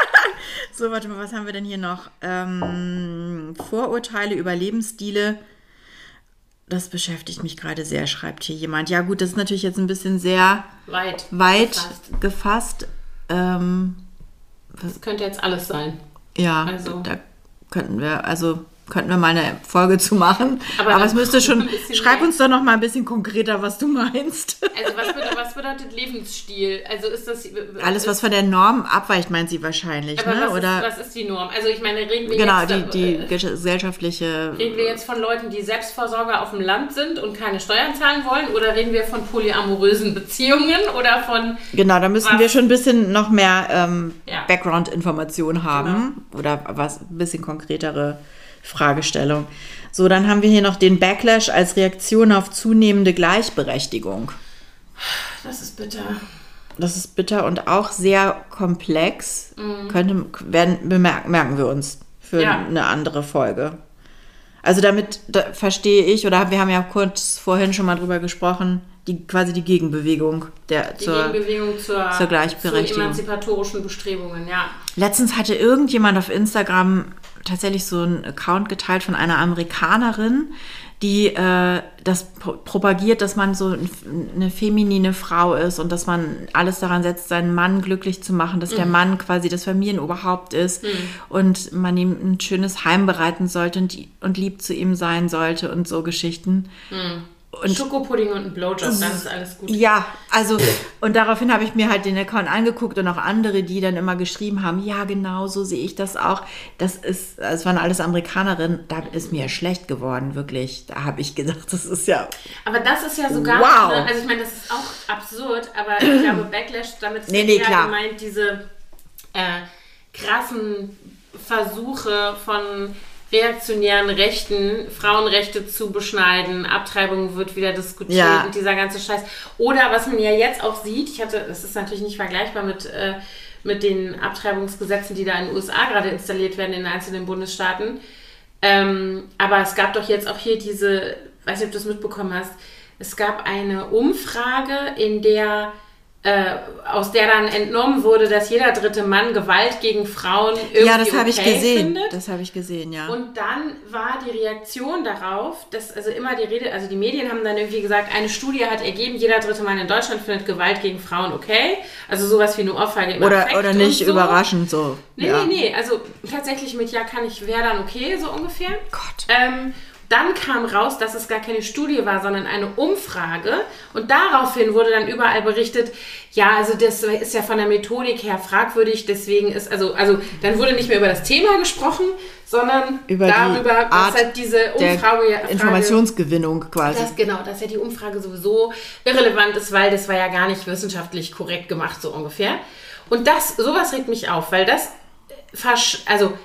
so, warte mal, was haben wir denn hier noch? Ähm, Vorurteile über Lebensstile. Das beschäftigt mich gerade sehr, schreibt hier jemand. Ja, gut, das ist natürlich jetzt ein bisschen sehr Weit. weit gefasst. gefasst. Ähm, Das könnte jetzt alles sein. ja, Also- da könnten wir, also könnten wir mal eine Folge zu machen. Aber Aber, es müsste schon, schreib mehr. uns doch noch mal ein bisschen konkreter, was du meinst. Also was bedeutet, was bedeutet Lebensstil? Also ist das Alles, was von der Norm abweicht, meint sie wahrscheinlich, aber ne? was, Oder ist, was ist die Norm? Also ich meine, reden wir genau, jetzt die, äh, die gesellschaftliche Reden wir jetzt von Leuten, die Selbstversorger auf dem Land sind und keine Steuern zahlen wollen? Oder reden wir von polyamorösen Beziehungen oder von. Genau, da müssen Was? wir schon ein bisschen noch mehr ähm, Ja. Background-Informationen haben oder was ein bisschen konkretere Fragestellung. So, dann haben wir hier noch den Backlash als Reaktion auf zunehmende Gleichberechtigung. Das ist bitter. Das ist bitter und auch sehr komplex. Könnte, werden, bemerken, merken wir uns für Ja. eine andere Folge. Also damit da verstehe ich, oder wir haben ja kurz vorhin schon mal drüber gesprochen, die quasi die Gegenbewegung der Die zur, Gegenbewegung zur, zur Gleichberechtigung. zu emanzipatorischen Bestrebungen, ja. Letztens hatte irgendjemand auf Instagram tatsächlich so einen Account geteilt von einer Amerikanerin, die äh, das pro propagiert, dass man so ein- eine feminine Frau ist und dass man alles daran setzt, seinen Mann glücklich zu machen, dass der Mann quasi das Familienoberhaupt ist und man ihm ein schönes Heim bereiten sollte und, und lieb zu ihm sein sollte und so Geschichten. Und Schokopudding und ein Blowjob, dann ist alles gut. ja, also und daraufhin habe ich mir halt den Account angeguckt und auch andere, die dann immer geschrieben haben, ja, genau so sehe ich das auch. Das ist, es waren alles Amerikanerinnen, da ist mir schlecht geworden, wirklich. Da habe ich gedacht, das ist ja, Aber das ist ja sogar, Wow. ne, also ich meine, das ist auch absurd, aber ich glaube, Backlash, damit ist Nee, ja nee, klar. gemeint, diese äh, krassen Versuche von reaktionären Rechten, Frauenrechte zu beschneiden, Abtreibung wird wieder diskutiert Ja. und dieser ganze Scheiß. Oder was man ja jetzt auch sieht, ich hatte, das ist natürlich nicht vergleichbar mit, äh, mit den Abtreibungsgesetzen, die da in den USA gerade installiert werden in einzelnen Bundesstaaten. Ähm, aber es gab doch jetzt auch hier diese, weiß nicht, ob du das mitbekommen hast, es gab eine Umfrage, in der äh, aus der dann entnommen wurde, dass jeder dritte Mann Gewalt gegen Frauen irgendwie ja, das habe ich okay gesehen. findet. Das habe ich gesehen, ja. Und dann war die Reaktion darauf, dass also immer die Rede, also die Medien haben dann irgendwie gesagt, eine Studie hat ergeben, jeder dritte Mann in Deutschland findet Gewalt gegen Frauen okay. Also sowas wie eine Ohrfeige im oder oder nicht so. überraschend so. Nee, ja. nee, nee. Also tatsächlich mit Ja kann ich, wäre dann okay, so ungefähr. Gott. Ähm, dann kam raus, dass es gar keine Studie war, sondern eine Umfrage. Und daraufhin wurde dann überall berichtet, ja, also das ist ja von der Methodik her fragwürdig, deswegen ist, also, also dann wurde nicht mehr über das Thema gesprochen, sondern Über darüber, was halt diese Der Umfrage, Frage, Informationsgewinnung quasi. das, genau, dass ja die Umfrage sowieso irrelevant ist, weil das war ja gar nicht wissenschaftlich korrekt gemacht, so ungefähr. Und das, sowas regt mich auf, weil das, äh, also,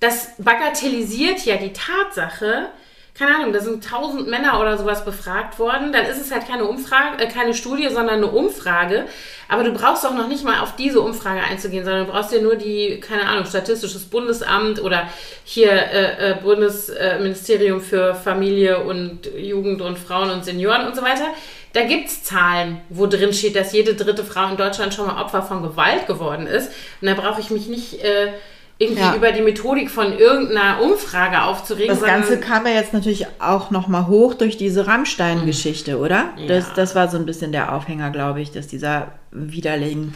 das bagatellisiert ja die Tatsache, keine Ahnung, da sind tausend Männer oder sowas befragt worden, dann ist es halt keine Umfrage, äh, keine Studie, sondern eine Umfrage. Aber du brauchst auch noch nicht mal auf diese Umfrage einzugehen, sondern du brauchst dir nur die, keine Ahnung, Statistisches Bundesamt oder hier äh, äh, Bundesministerium für Familie und Jugend und Frauen und Senioren und so weiter. Da gibt es Zahlen, wo drin steht, dass jede dritte Frau in Deutschland schon mal Opfer von Gewalt geworden ist. Und da brauche ich mich nicht äh, irgendwie Ja. über die Methodik von irgendeiner Umfrage aufzuregen. Das Ganze kam ja jetzt natürlich auch nochmal hoch durch diese Rammstein-Geschichte, oder? Das, Ja. das war so ein bisschen der Aufhänger, glaube ich, dass dieser Widerling,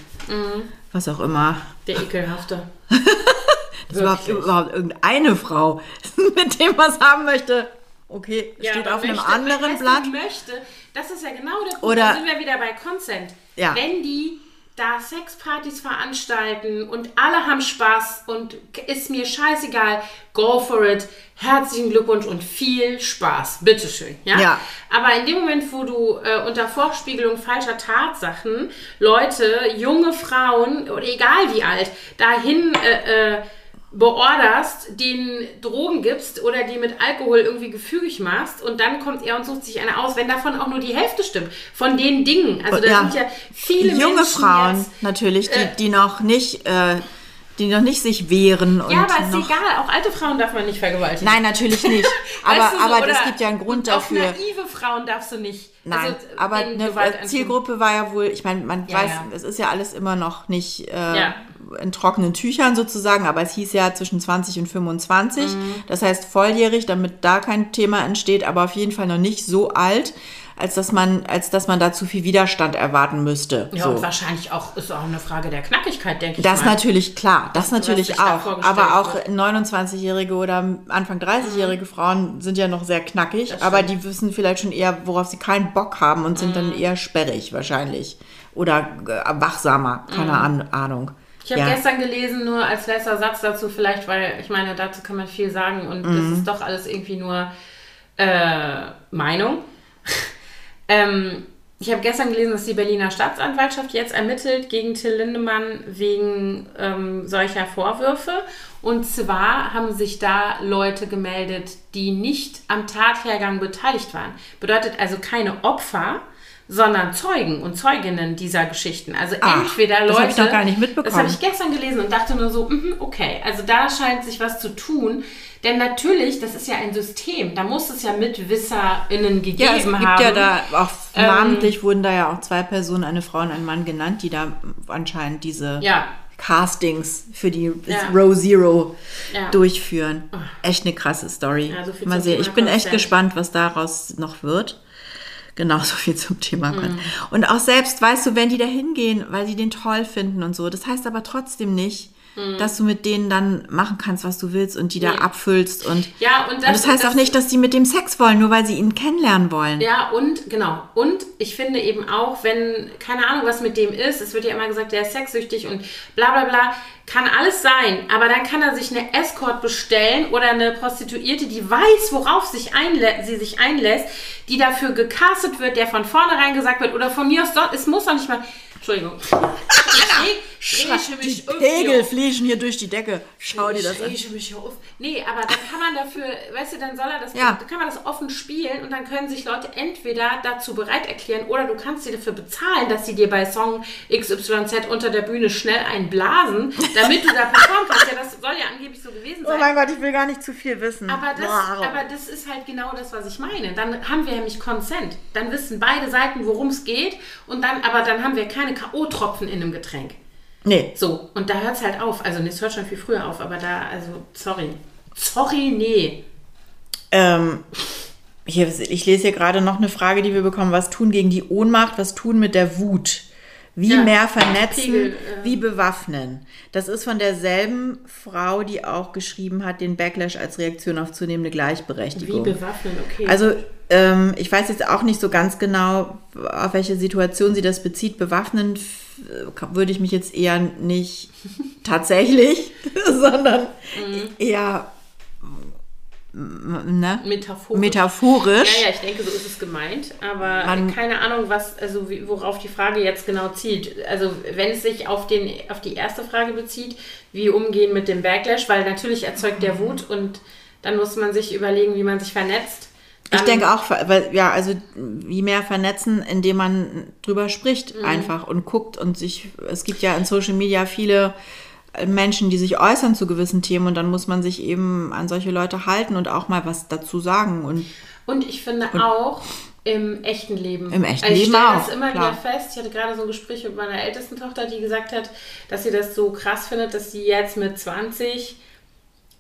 was auch immer, Der ekelhafte. dass überhaupt, Wirklich. überhaupt irgendeine Frau mit dem was haben möchte. Okay, Ja, steht auf einem möchte- anderen weißt du, Blatt. möchte, das ist ja genau der Punkt, Oder- da sind wir wieder bei Consent. Ja. Wenn die da Sexpartys veranstalten und alle haben Spaß und ist mir scheißegal, go for it, herzlichen Glückwunsch und viel Spaß, bitteschön. Ja? Ja. Aber in dem Moment, wo du äh, unter Vorspiegelung falscher Tatsachen Leute, junge Frauen oder egal wie alt, dahin äh, äh, beorderst, denen Drogen gibst oder die mit Alkohol irgendwie gefügig machst und dann kommt er und sucht sich eine aus, wenn davon auch nur die Hälfte stimmt. Von den Dingen. Also da Ja. sind ja viele Junge Menschen Frauen jetzt, natürlich, die, äh, die noch nicht, äh, die noch nicht sich wehren und ja, aber ist egal, auch alte Frauen darf man nicht vergewaltigen. Nein, natürlich nicht. Aber, Weißt du aber es gibt ja einen Grund und dafür. Auch naive Frauen darfst du nicht. Nein, also, aber eine antun. Zielgruppe war ja wohl, ich meine, man Ja, weiß, ja. es ist ja alles immer noch nicht äh, Ja. In trockenen Tüchern sozusagen, aber es hieß ja zwischen 20 und 25. Mhm. Das heißt volljährig, damit da kein Thema entsteht, aber auf jeden Fall noch nicht so alt, als dass man, als dass man da zu viel Widerstand erwarten müsste. Ja, so. und wahrscheinlich auch ist auch eine Frage der Knackigkeit, denke ich Das mal. natürlich klar, das natürlich auch. Aber auch wird. 29-jährige oder Anfang 30-jährige Frauen sind ja noch sehr knackig, aber die wissen vielleicht schon eher, worauf sie keinen Bock haben und sind Mhm. dann eher sperrig wahrscheinlich. Oder äh, wachsamer, keine An Ahnung. Ich habe ja. gestern gelesen, nur als letzter Satz dazu vielleicht, weil ich meine, dazu kann man viel sagen und Mhm. das ist doch alles irgendwie nur äh, Meinung. ähm, ich habe gestern gelesen, dass die Berliner Staatsanwaltschaft jetzt ermittelt gegen Till Lindemann wegen ähm, solcher Vorwürfe. Und zwar haben sich da Leute gemeldet, die nicht am Tathergang beteiligt waren. Bedeutet also keine Opfer, sondern Zeugen und Zeuginnen dieser Geschichten. Also Ach, entweder das Leute. hab ich doch gar nicht mitbekommen. Das habe ich gestern gelesen und dachte nur so, mhm, okay, also da scheint sich was zu tun. Denn natürlich, das ist ja ein System, da muss es ja MitwisserInnen gegeben Ja, es gibt haben. ja da auch Ähm, namentlich wurden da ja auch zwei Personen, eine Frau und ein Mann genannt, die da anscheinend diese Ja, Castings für die Ja. Row Zero Ja. durchführen. Echt eine krasse Story. Ja, so Mal sehen. Ich bin echt gespannt, was daraus noch wird. Genauso viel zum Thema Mhm. Consent. Und auch selbst, weißt du, wenn die da hingehen, weil die den toll finden und so, das heißt aber trotzdem nicht, dass du mit denen dann machen kannst, was du willst und die da. Nee. abfüllst und Ja, und und das- das heißt das- auch nicht, dass die mit dem Sex wollen, nur weil sie ihn kennenlernen wollen. Ja, und genau. Und ich finde eben auch, wenn, keine Ahnung, was mit dem ist, es wird ja immer gesagt, der ist sexsüchtig und bla bla bla, kann alles sein. Aber dann kann er sich eine Escort bestellen oder eine Prostituierte, die weiß, worauf sich sie sich einlässt, die dafür gecastet wird, der von vornherein gesagt wird, oder von mir aus, es muss doch nicht mal. Entschuldigung. Ich mich irgendwie Pegel fliegen hier durch die Decke. Schau dir das an. Mich auf. Nee, aber dann kann man dafür, weißt du, dann soll er das, Ja. dann kann man das offen spielen und dann können sich Leute entweder dazu bereit erklären oder du kannst sie dafür bezahlen, dass sie dir bei Song XYZ unter der Bühne schnell einblasen, damit du da performen kannst. Ja, das soll ja angeblich so gewesen Oh sein. mein Gott, ich will gar nicht zu viel wissen. Aber das, Wow. aber das ist halt genau das, was ich meine. Dann haben wir nämlich Consent. Dann wissen beide Seiten, worum es geht. Und dann, aber dann haben wir keine K.O.-Tropfen in einem Getränk. Nee, So, und da hört es halt auf. Also, es hört schon viel früher auf, aber da, also, sorry. Sorry, nee. Ähm, hier, ich lese hier gerade noch eine Frage, die wir bekommen. Was tun gegen die Ohnmacht? Was tun mit der Wut? Wie Ja, mehr vernetzen? Pegel, äh. Wie bewaffnen? Das ist von derselben Frau, die auch geschrieben hat, den Backlash als Reaktion auf zunehmende Wie Gleichberechtigung. bewaffnen, okay. Also ähm, ich weiß jetzt auch nicht so ganz genau, auf welche Situation sie das bezieht. Bewaffnen würde ich mich jetzt eher nicht tatsächlich, sondern Mhm. eher ne? metaphorisch. metaphorisch. Ja, ja, ich denke, so ist es gemeint. Aber Man- keine Ahnung, was, also worauf die Frage jetzt genau zielt. Also wenn es sich auf, den, auf die erste Frage bezieht, wie umgehen mit dem Backlash, weil natürlich erzeugt der Wut und dann muss man sich überlegen, wie man sich vernetzt. Ich Dann- denke auch, weil, ja, also wie mehr vernetzen, indem man drüber spricht Mhm. einfach und guckt und sich, es gibt ja in Social Media viele äh, Menschen, die sich äußern zu gewissen Themen und dann muss man sich eben an solche Leute halten und auch mal was dazu sagen und Und ich finde auch im echten Leben. Im echten also ich Leben stelle auch, das immer klar. wieder fest. Ich hatte gerade so ein Gespräch mit meiner ältesten Tochter, die gesagt hat, dass sie das so krass findet, dass sie jetzt mit 20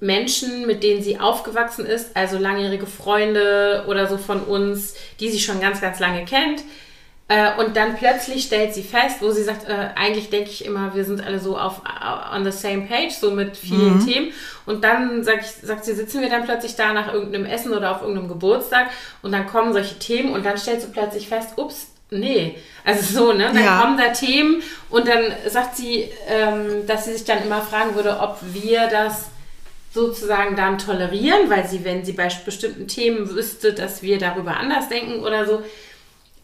Menschen, mit denen sie aufgewachsen ist, also langjährige Freunde oder so von uns, die sie schon ganz, ganz lange kennt. Äh, und dann plötzlich stellt sie fest, wo sie sagt, äh, eigentlich denke ich immer, wir sind alle so auf uh, on the same page, so mit vielen Themen. Und dann sag ich, sagt sie, sitzen wir dann plötzlich da nach irgendeinem Essen oder auf irgendeinem Geburtstag und dann kommen solche Themen und dann stellst du plötzlich fest, ups, nee. Also so, ne? Dann Ja. kommen da Themen und dann sagt sie, ähm, dass sie sich dann immer fragen würde, ob wir das sozusagen dann tolerieren, weil sie, wenn sie bei bestimmten Themen wüsste, dass wir darüber anders denken oder so,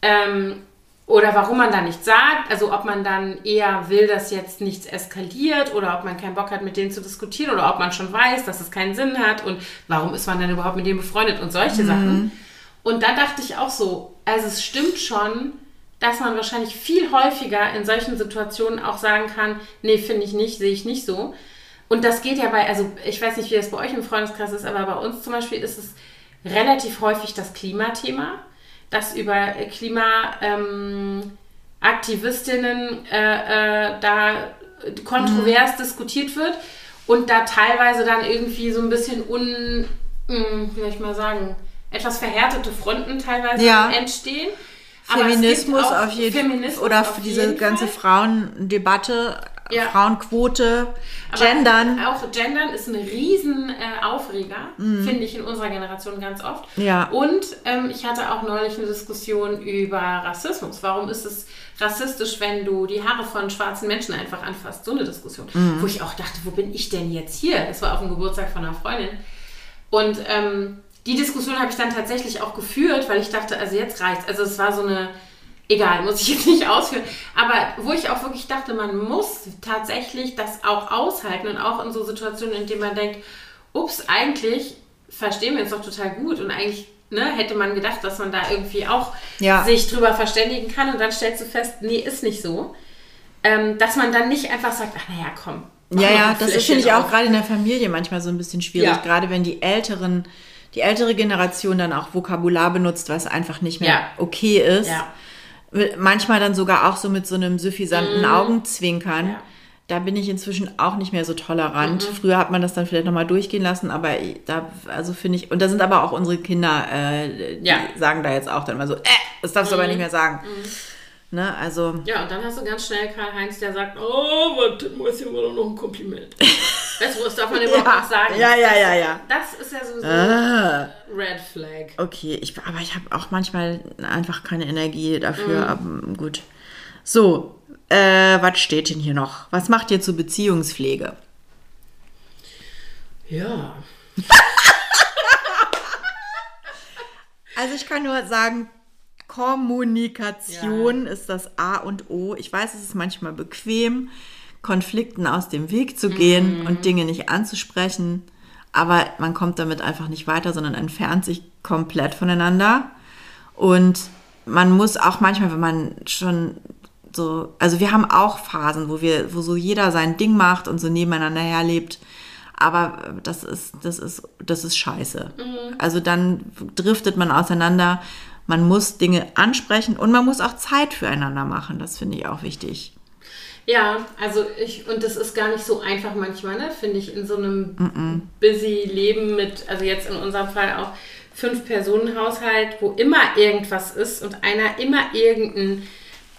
ähm, oder warum man da nichts sagt, also ob man dann eher will, dass jetzt nichts eskaliert oder ob man keinen Bock hat, mit denen zu diskutieren oder ob man schon weiß, dass es keinen Sinn hat und warum ist man denn überhaupt mit denen befreundet und solche Sachen. Und da dachte ich auch so, also es stimmt schon, dass man wahrscheinlich viel häufiger in solchen Situationen auch sagen kann, nee, finde ich nicht, sehe ich nicht so. Und das geht ja bei, also ich weiß nicht, wie das bei euch im Freundeskreis ist, aber bei uns zum Beispiel ist es relativ häufig das Klimathema, dass über Klimaaktivistinnen äh, äh, da kontrovers diskutiert wird und da teilweise dann irgendwie so ein bisschen un, mh, wie soll ich mal sagen, etwas verhärtete Fronten teilweise Ja. entstehen. Feminismus auf jeden Feminismus oder auf diese ganze Fall. Frauendebatte, Ja. Frauenquote, Aber Gendern. Auch Gendern ist ein riesen äh, Aufreger, finde ich in unserer Generation ganz oft. Ja. Und ähm, ich hatte auch neulich eine Diskussion über Rassismus. Warum ist es rassistisch, wenn du die Haare von schwarzen Menschen einfach anfasst? So eine Diskussion. Wo ich auch dachte, wo bin ich denn jetzt hier? Das war auf dem Geburtstag von einer Freundin. Und ähm, die Diskussion habe ich dann tatsächlich auch geführt, weil ich dachte, also jetzt reicht's. Also es war so eine, egal, muss ich jetzt nicht ausführen. Aber wo ich auch wirklich dachte, man muss tatsächlich das auch aushalten und auch in so Situationen, in denen man denkt, ups, eigentlich verstehen wir uns doch total gut und eigentlich ne, hätte man gedacht, dass man da irgendwie auch Ja. sich drüber verständigen kann und dann stellst du fest, nee, ist nicht so. Ähm, dass man dann nicht einfach sagt, ach naja, komm. Ja, ja, das ist, finde ich, auch gerade in der Familie manchmal so ein bisschen schwierig. Ja. Gerade wenn die älteren, die ältere Generation dann auch Vokabular benutzt, was einfach nicht mehr Ja. okay ist. Ja. Manchmal dann sogar auch so mit so einem suffisanten Augenzwinkern. Mhm. Ja. Mhm. Da bin ich inzwischen auch nicht mehr so tolerant. Früher hat man das dann vielleicht nochmal durchgehen lassen, aber da, also finde ich, und da sind aber auch unsere Kinder, äh, die Ja. Mhm. sagen da jetzt auch dann mal so, äh, das darfst du aber nicht mehr sagen. Ne, also, Ja, und dann hast du ganz schnell Karl-Heinz, der sagt, oh, warte, Mäuschen war doch noch ein Kompliment. weißt du, was darf man überhaupt Ja. noch sagen? Ja, ja, ja, ja. Das ist ja sowieso ah. Red Flag. Okay, ich, aber ich habe auch manchmal einfach keine Energie dafür. Mhm. Aber gut. So, äh, was steht denn hier noch? Was macht ihr zur Beziehungspflege? Ja. Also ich kann nur sagen, Kommunikation ist das A und O. Ich weiß, es ist manchmal bequem, Konflikten aus dem Weg zu gehen Mhm. und Dinge nicht anzusprechen. Aber man kommt damit einfach nicht weiter, sondern entfernt sich komplett voneinander. Und man muss auch manchmal, wenn man schon so, also wir haben auch Phasen, wo wir, wo so jeder sein Ding macht und so nebeneinander herlebt. Aber das ist, das ist, das ist scheiße. Also dann driftet man auseinander. Man muss Dinge ansprechen und man muss auch Zeit füreinander machen. Das finde ich auch wichtig. Ja, also ich, und das ist gar nicht so einfach manchmal, ne, finde ich, in so einem busy Leben mit, also jetzt in unserem Fall auch Fünf-Personen-Haushalt, wo immer irgendwas ist und einer immer irgendein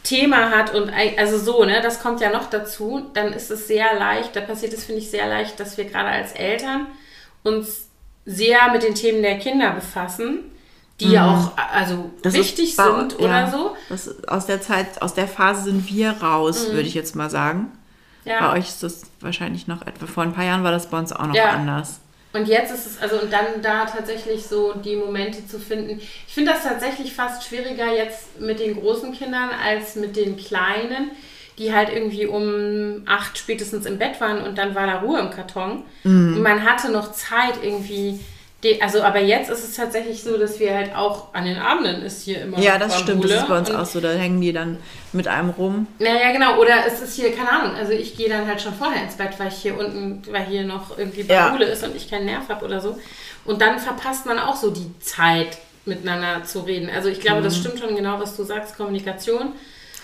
Thema hat und also so, ne, das kommt ja noch dazu, dann ist es sehr leicht, da passiert es, finde ich, sehr leicht, dass wir gerade als Eltern uns sehr mit den Themen der Kinder befassen, die ja auch also Mhm. Das wichtig ist sind oder ja, so. Das, aus der Zeit, aus der Phase sind wir raus, würde ich jetzt mal sagen. Ja. Bei euch ist das wahrscheinlich noch etwa, vor ein paar Jahren war das bei uns auch noch Ja. anders. Und jetzt ist es, also und dann da tatsächlich so die Momente zu finden. Ich finde das tatsächlich fast schwieriger jetzt mit den großen Kindern als mit den kleinen, die halt irgendwie um acht spätestens im Bett waren und dann war da Ruhe im Karton. Und man hatte noch Zeit irgendwie. Also, aber jetzt ist es tatsächlich so, dass wir halt auch an den Abenden ist hier immer. Ja, das stimmt. Das Bambule. ist bei uns Und- auch so. Da hängen die dann mit einem rum. Naja, genau. Oder es ist hier, keine Ahnung, also ich gehe dann halt schon vorher ins Bett, weil ich hier unten, weil hier noch irgendwie Ja. Bambule ist und ich keinen Nerv habe oder so. Und dann verpasst man auch so die Zeit, miteinander zu reden. Also ich glaube, Mhm. das stimmt schon genau, was du sagst, Kommunikation.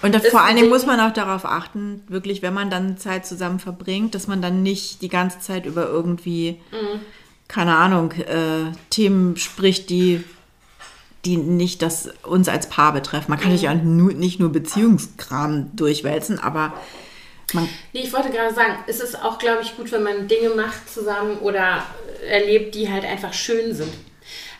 Und da, Ist vor allen Dingen Ding- muss man auch darauf achten, wirklich, wenn man dann Zeit zusammen verbringt, dass man dann nicht die ganze Zeit über irgendwie, keine Ahnung, äh, Themen spricht, die, die nicht das uns als Paar betreffen. Man kann sich ja nur, nicht nur Beziehungskram durchwälzen, aber man, Nee, ich wollte gerade sagen, es ist auch, glaube ich, gut, wenn man Dinge macht zusammen oder erlebt, die halt einfach schön sind.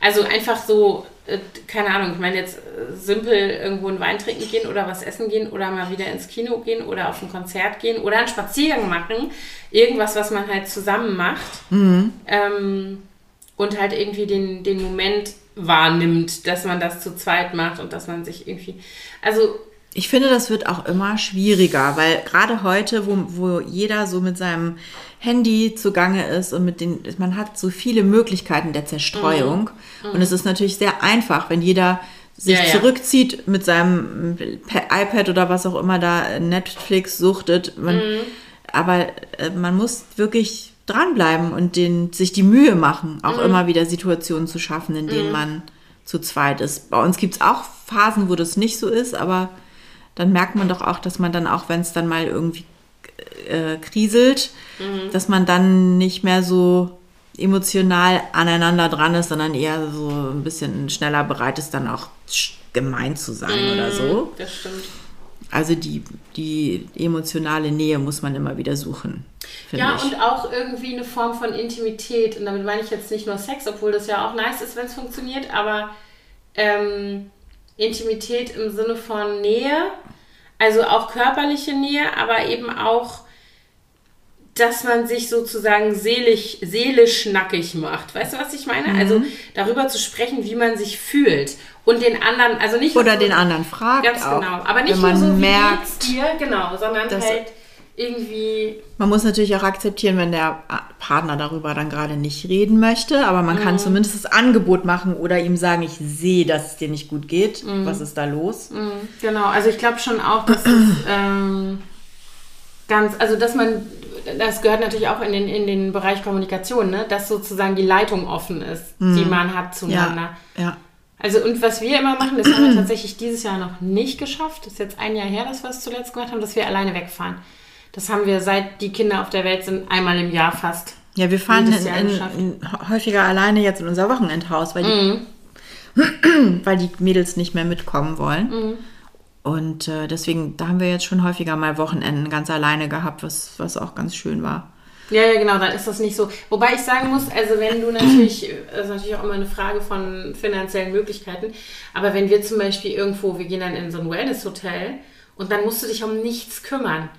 Also einfach so, äh, keine Ahnung, ich meine jetzt äh, simpel irgendwo einen Wein trinken gehen oder was essen gehen oder mal wieder ins Kino gehen oder auf ein Konzert gehen oder einen Spaziergang machen. Irgendwas, was man halt zusammen macht. Ähm, und halt irgendwie den, den Moment wahrnimmt, dass man das zu zweit macht und dass man sich irgendwie. Also Ich finde, das wird auch immer schwieriger, weil gerade heute, wo, wo jeder so mit seinem Handy zugange ist und mit den, man hat so viele Möglichkeiten der Zerstreuung. Und es ist natürlich sehr einfach, wenn jeder sich Ja, zurückzieht mit seinem Pa- iPad oder was auch immer da Netflix suchtet. Man, Aber äh, man muss wirklich dranbleiben und den, sich die Mühe machen, auch immer wieder Situationen zu schaffen, in denen man zu zweit ist. Bei uns gibt es auch Phasen, wo das nicht so ist, aber dann merkt man doch auch, dass man dann auch, wenn es dann mal irgendwie äh, kriselt, dass man dann nicht mehr so emotional aneinander dran ist, sondern eher so ein bisschen schneller bereit ist, dann auch gemein zu sein oder so. das stimmt. Also die, die emotionale Nähe muss man immer wieder suchen, Ja, ich. und auch irgendwie eine Form von Intimität. Und damit meine ich jetzt nicht nur Sex, obwohl das ja auch nice ist, wenn es funktioniert, aber ähm, Intimität im Sinne von Nähe, also auch körperliche Nähe, aber eben auch, dass man sich sozusagen seelisch, seelisch nackig macht. Weißt du, was ich meine? Also Mhm. darüber zu sprechen, wie man sich fühlt. Und den anderen, also nicht Oder so- den anderen fragt Ganz auch, genau. Aber nicht wenn man nur so, merkt, dir, genau, sondern halt, irgendwie. Man muss natürlich auch akzeptieren, wenn der Partner darüber dann gerade nicht reden möchte, aber man kann zumindest das Angebot machen oder ihm sagen, ich sehe, dass es dir nicht gut geht. Was ist da los? Genau, also ich glaube schon auch, dass es ähm, ganz, also dass man, das gehört natürlich auch in den, in den Bereich Kommunikation, ne? dass sozusagen die Leitung offen ist, die man hat zueinander. Ja. Also und was wir immer machen, das haben wir tatsächlich dieses Jahr noch nicht geschafft. Das ist jetzt ein Jahr her, dass wir es zuletzt gemacht haben, dass wir alleine wegfahren. Das haben wir seit die Kinder auf der Welt sind einmal im Jahr fast. Ja, wir fahren in, in, in, häufiger alleine jetzt in unser Wochenendhaus, weil die, Mhm. weil die Mädels nicht mehr mitkommen wollen. Und äh, deswegen, da haben wir jetzt schon häufiger mal Wochenenden ganz alleine gehabt, was, was auch ganz schön war. Ja, ja, genau, dann ist das nicht so. Wobei ich sagen muss, also wenn du natürlich, das ist natürlich auch immer eine Frage von finanziellen Möglichkeiten, aber wenn wir zum Beispiel irgendwo, wir gehen dann in so ein Wellness-Hotel und dann musst du dich um nichts kümmern.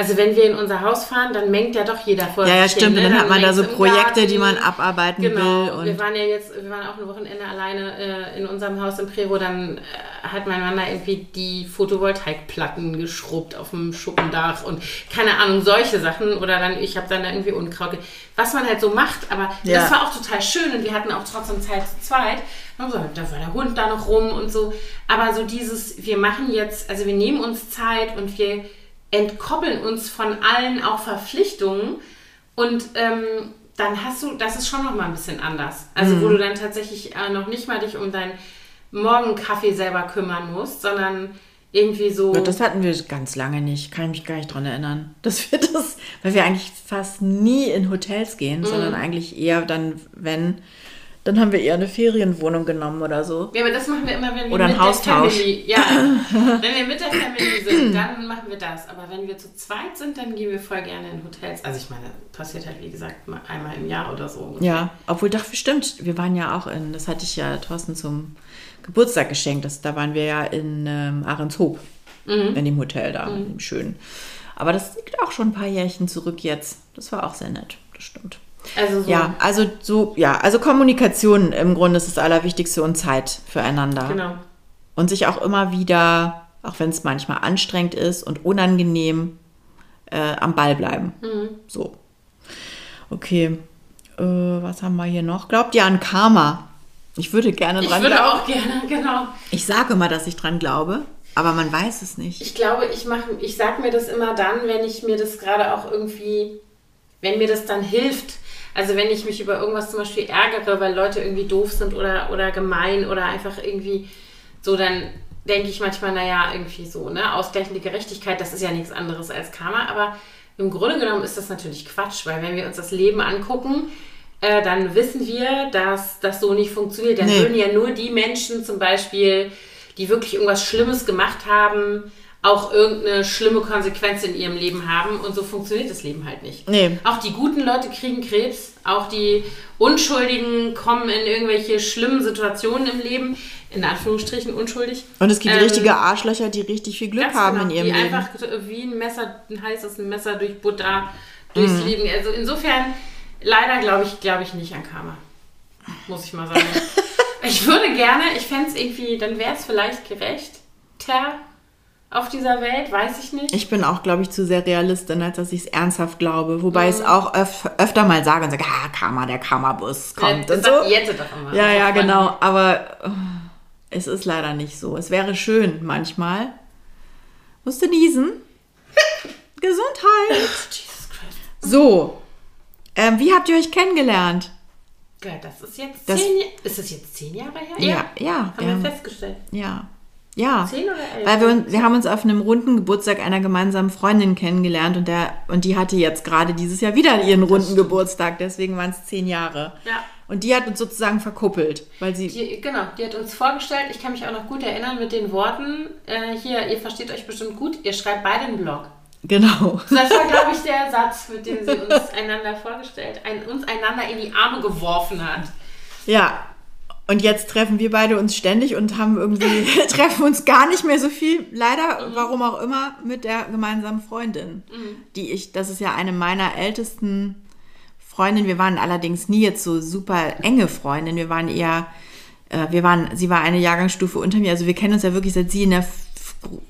Also wenn wir in unser Haus fahren, dann mengt ja doch jeder vor Ja, ja, stimmt. ne? Und dann hat man da so Projekte, Garten. die man abarbeiten will. Genau, wir waren ja jetzt, wir waren auch ein Wochenende alleine äh, in unserem Haus im Prero, dann äh, hat mein Mann da irgendwie die Photovoltaikplatten geschrubbt auf dem Schuppendach und keine Ahnung, solche Sachen oder dann, ich habe dann da irgendwie Unkraut, was man halt so macht, aber Ja. das war auch total schön und wir hatten auch trotzdem Zeit zu zweit. Und so, Da war der Hund da noch rum und so, aber so dieses, wir machen jetzt, also wir nehmen uns Zeit und wir entkoppeln uns von allen auch Verpflichtungen und ähm, dann hast du, das ist schon noch mal ein bisschen anders. Also wo du dann tatsächlich äh, noch nicht mal dich um deinen Morgenkaffee selber kümmern musst, sondern irgendwie so. das hatten wir ganz lange nicht. Kann ich mich gar nicht dran erinnern. Dass wir das, weil wir eigentlich fast nie in Hotels gehen, sondern eigentlich eher dann, wenn, dann haben wir eher eine Ferienwohnung genommen oder so. ja, aber das machen wir immer, wenn wir Oder ein mit der Haustausch. Family, ja, wenn wir mit der Family sind, dann machen wir das. Aber wenn wir zu zweit sind, dann gehen wir voll gerne in Hotels. Also ich meine, passiert halt wie gesagt mal einmal im Jahr oder so. ungefähr. Ja, obwohl doch stimmt. Wir waren ja auch in, das hatte ich ja Thorsten zum Geburtstag geschenkt. Das, da waren wir ja in ähm, Ahrenshoop, in dem Hotel da, in dem schönen. Aber das liegt auch schon ein paar Jährchen zurück jetzt. Das war auch sehr nett, das stimmt. Also so. Ja, also so, ja, also Kommunikation im Grunde ist das Allerwichtigste und Zeit füreinander. Genau. Und sich auch immer wieder, auch wenn es manchmal anstrengend ist und unangenehm, äh, am Ball bleiben. So. Okay. Äh, was haben wir hier noch? Glaubt ihr an Karma? Ich würde gerne Ich dran würde glauben. auch gerne, genau. Ich sage immer, dass ich dran glaube, aber man weiß es nicht. Ich glaube, ich mache, ich sag mir das immer dann, wenn ich mir das gerade auch irgendwie, wenn mir das dann hilft. Also wenn ich mich über irgendwas zum Beispiel ärgere, weil Leute irgendwie doof sind oder, oder gemein oder einfach irgendwie so, dann denke ich manchmal, naja, irgendwie so, ne? Ausgleichende Gerechtigkeit, das ist ja nichts anderes als Karma, aber im Grunde genommen ist das natürlich Quatsch, weil wenn wir uns das Leben angucken, äh, dann wissen wir, dass das so nicht funktioniert. Dann Nee. würden ja nur die Menschen zum Beispiel, die wirklich irgendwas Schlimmes gemacht haben, auch irgendeine schlimme Konsequenz in ihrem Leben haben. Und so funktioniert das Leben halt nicht. Nee. Auch die guten Leute kriegen Krebs, auch die Unschuldigen kommen in irgendwelche schlimmen Situationen im Leben, in Anführungsstrichen unschuldig. Und es gibt Ähm, richtige Arschlöcher, die richtig viel Glück haben genau, in ihrem die Leben. einfach wie ein Messer, ein heißes Messer durch Butter durchs Mhm. Leben. Also insofern, leider glaube ich, glaube ich nicht an Karma. Muss ich mal sagen. ich würde gerne, ich fände es irgendwie, dann wäre es vielleicht gerecht. Auf dieser Welt, weiß ich nicht. Ich bin auch, glaube ich, zu sehr Realistin, als dass ich es ernsthaft glaube. Wobei Mhm. ich es auch öf öfter mal sage und sage, ah, Karma, der Karma-Bus kommt das und so. Jette doch immer. Ja, ja, genau. Aber äh, es ist leider nicht so. Es wäre schön manchmal. Musst du niesen? Gesundheit. Jesus Christ. So. Ähm, wie habt ihr euch kennengelernt? Ja, das ist jetzt Das- zehn Jahre. Ist das jetzt zehn Jahre her? Ja, ja. Haben wir wir haben- festgestellt. Ja. Ja. Zehn oder elf? Weil wir, uns- wir haben uns auf einem runden Geburtstag einer gemeinsamen Freundin kennengelernt und, der, und die hatte jetzt gerade dieses Jahr wieder ihren runden Geburtstag, deswegen waren es zehn Jahre. Ja. Und die hat uns sozusagen verkuppelt, weil sie. Die, genau, die hat uns vorgestellt, ich kann mich auch noch gut erinnern mit den Worten, äh, hier, ihr versteht euch bestimmt gut, ihr schreibt beide einen Blog. Genau. Das war, glaube ich, der Satz, mit dem sie uns einander vorgestellt, ein, uns einander in die Arme geworfen hat. Ja. Und jetzt treffen wir beide uns ständig und haben irgendwie, treffen uns gar nicht mehr so viel, leider, warum auch immer, mit der gemeinsamen Freundin. Die ich, das ist ja eine meiner ältesten Freundinnen. Wir waren allerdings nie jetzt so super enge Freundinnen. Wir waren eher, äh, wir waren, sie war eine Jahrgangsstufe unter mir. Also wir kennen uns ja wirklich, seit sie in der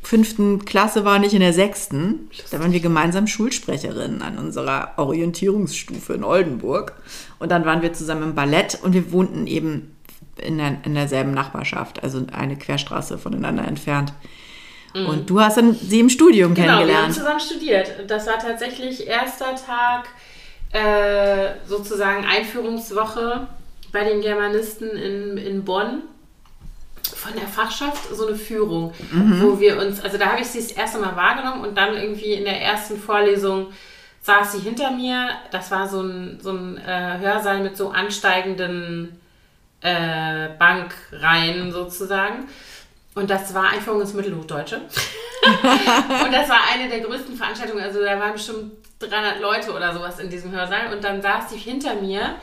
fünften Klasse war, nicht in der sechsten. Da waren wir gemeinsam Schulsprecherinnen an unserer Orientierungsstufe in Oldenburg. Und dann waren wir zusammen im Ballett und wir wohnten eben in, der, in derselben Nachbarschaft, also eine Querstraße voneinander entfernt. Und du hast dann sie im Studium Genau, wir haben kennengelernt. zusammen studiert. Das war tatsächlich erster Tag, äh, sozusagen Einführungswoche bei den Germanisten in, in Bonn. Von der Fachschaft so eine Führung, wo wir uns, also da habe ich sie das erste Mal wahrgenommen und dann irgendwie in der ersten Vorlesung saß sie hinter mir. Das war so ein, so ein äh, Hörsaal mit so ansteigenden äh, Bankreihen sozusagen. Und das war Einführung ins Mittelhochdeutsche. und das war eine der größten Veranstaltungen. Also da waren bestimmt 300 Leute oder sowas in diesem Hörsaal. Und dann saß sie hinter mir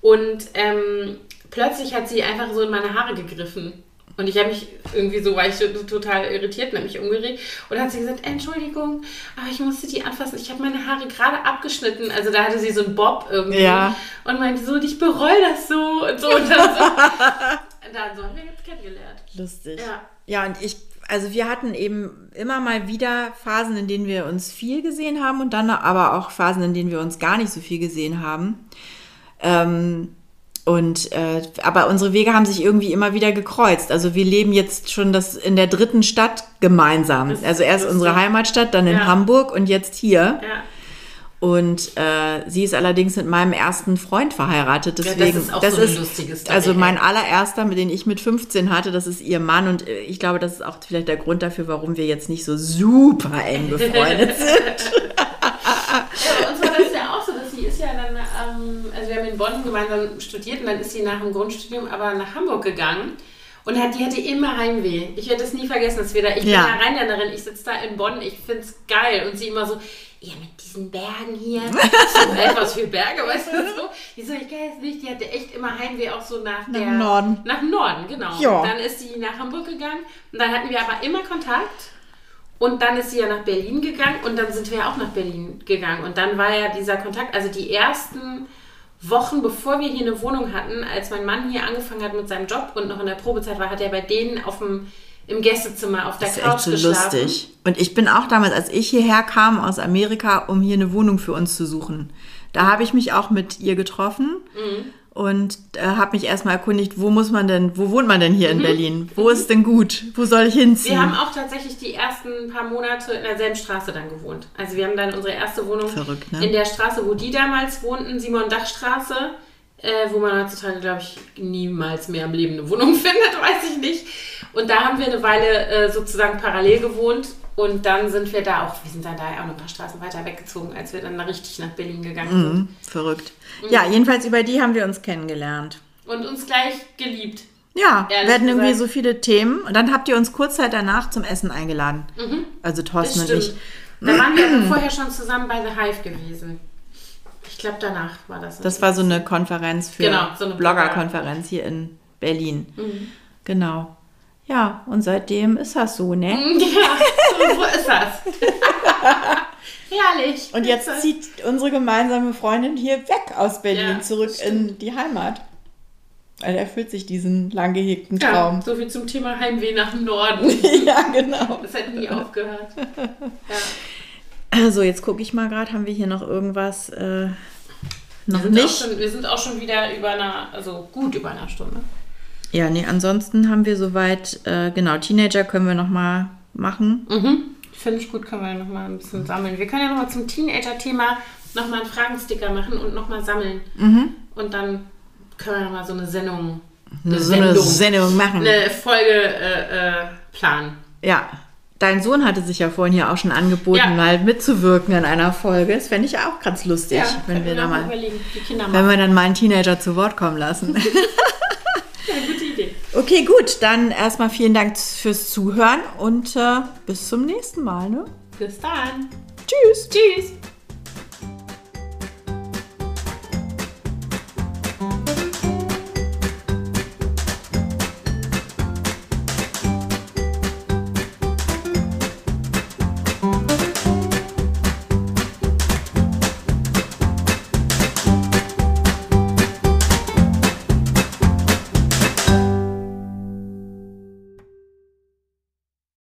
und ähm, plötzlich hat sie einfach so in meine Haare gegriffen. Und ich habe mich irgendwie so, war ich total irritiert und habe mich umgedreht. Und dann hat sie gesagt, Entschuldigung, aber ich musste die anfassen. Ich habe meine Haare gerade abgeschnitten. Also da hatte sie so einen Bob irgendwie. Ja. Und meinte so, und ich bereue das so. Und so. Und dann so, dann so haben wir jetzt kennengelernt. Lustig. Ja. Ja, und ich, also wir hatten eben immer mal wieder Phasen, in denen wir uns viel gesehen haben und dann aber auch Phasen, in denen wir uns gar nicht so viel gesehen haben. Ähm, und äh, aber unsere Wege haben sich irgendwie immer wieder gekreuzt. Also wir leben jetzt schon das in der dritten Stadt gemeinsam. Das ist Also erst unsere Heimatstadt, dann in Ja. Hamburg und jetzt hier. Ja. Und äh, sie ist allerdings mit meinem ersten Freund verheiratet. das Deswegen, ist auch so eine lustige Story, Also mein allererster, mit dem ich mit 15 hatte, das ist ihr Mann. Und äh, ich glaube, das ist auch vielleicht der Grund dafür, warum wir jetzt nicht so super eng befreundet sind. Ja, ist ja dann, ähm, also wir haben in Bonn gemeinsam studiert und dann ist sie nach dem Grundstudium aber nach Hamburg gegangen. Und hat, die hatte immer Heimweh. Ich werde das nie vergessen, dass wir da, ich Ja. bin ja Rheinländerin, ich sitze da in Bonn, ich finde es geil. Und sie immer so, ja, mit diesen Bergen hier. so, hä, was für Berge, weißt du so? Ich so, ich kann jetzt nicht, die hatte echt immer Heimweh, auch so nach, Nach der... Norden. Nach Norden, genau. Ja. Dann ist sie nach Hamburg gegangen und dann hatten wir aber immer Kontakt. Und dann ist sie ja nach Berlin gegangen und dann sind wir auch nach Berlin gegangen. Und dann war ja dieser Kontakt, also die ersten Wochen, bevor wir hier eine Wohnung hatten, als mein Mann hier angefangen hat mit seinem Job und noch in der Probezeit war, hat er bei denen auf dem, im Gästezimmer auf der Das ist Couch echt so geschlafen. lustig. Und ich bin auch damals, als ich hierher kam aus Amerika, um hier eine Wohnung für uns zu suchen, da habe ich mich auch mit ihr getroffen und äh, habe mich erstmal erkundigt, wo muss man denn, wo wohnt man denn hier in Berlin? Wo ist denn gut? Wo soll ich hinziehen? Wir haben auch tatsächlich die ersten paar Monate in derselben Straße dann gewohnt. Also wir haben dann unsere erste Wohnung Verrückt, ne? in der Straße, wo die damals wohnten, Simon-Dach-Straße, äh, wo man heutzutage, glaube ich, niemals mehr im Leben eine Wohnung findet, weiß ich nicht. Und da haben wir eine Weile äh, sozusagen parallel gewohnt und dann sind wir da auch, wir sind dann da auch noch ein paar Straßen weiter weggezogen, als wir dann da richtig nach Berlin gegangen sind. Mhm, verrückt. Ja, jedenfalls über die haben wir uns kennengelernt. Und uns gleich geliebt. Ja, wir hatten irgendwie so viele Themen. Und dann habt ihr uns kurz Zeit danach zum Essen eingeladen. Also Das Thorsten und ich. Da waren wir vorher schon zusammen bei The Hive gewesen. Ich glaube, danach war das. Das war so eine Konferenz für Genau, so eine Blogger-Konferenz hier in Berlin. Genau. Ja, und seitdem ist das so, ne? Ja, so, ist das. Herrlich. Und jetzt zieht unsere gemeinsame Freundin hier weg aus Berlin, Ja, zurück das in die Heimat. Also erfüllt sich diesen lang gehegten ja, Traum. so viel zum Thema Heimweh nach dem Norden. Ja, genau. Das hat nie aufgehört. Ja. Also, jetzt gucke ich mal gerade, haben wir hier noch irgendwas? Äh, noch Wir, sind nicht? Auch schon, wir sind auch schon wieder über einer, also gut über einer Stunde. Ja, nee, ansonsten haben wir soweit, äh, genau, Teenager können wir noch mal machen. Mhm. Finde ich gut, können wir nochmal ein bisschen sammeln. Wir können ja nochmal zum Teenager-Thema nochmal einen Fragensticker machen und nochmal sammeln. Und dann können wir nochmal so eine Sendung, eine so eine Sendung, Sendung machen. eine Folge äh, äh, planen. Ja, dein Sohn hatte sich ja vorhin hier auch schon angeboten, Ja. mal mitzuwirken in einer Folge. Das fände ich auch ganz lustig, wenn können wir da mal, wenn wir dann mal einen Teenager zu Wort kommen lassen. Ja, gute Idee. okay, gut, dann erstmal vielen Dank fürs Zuhören und äh, bis zum nächsten Mal. Ne? Bis dann. Tschüss. Tschüss.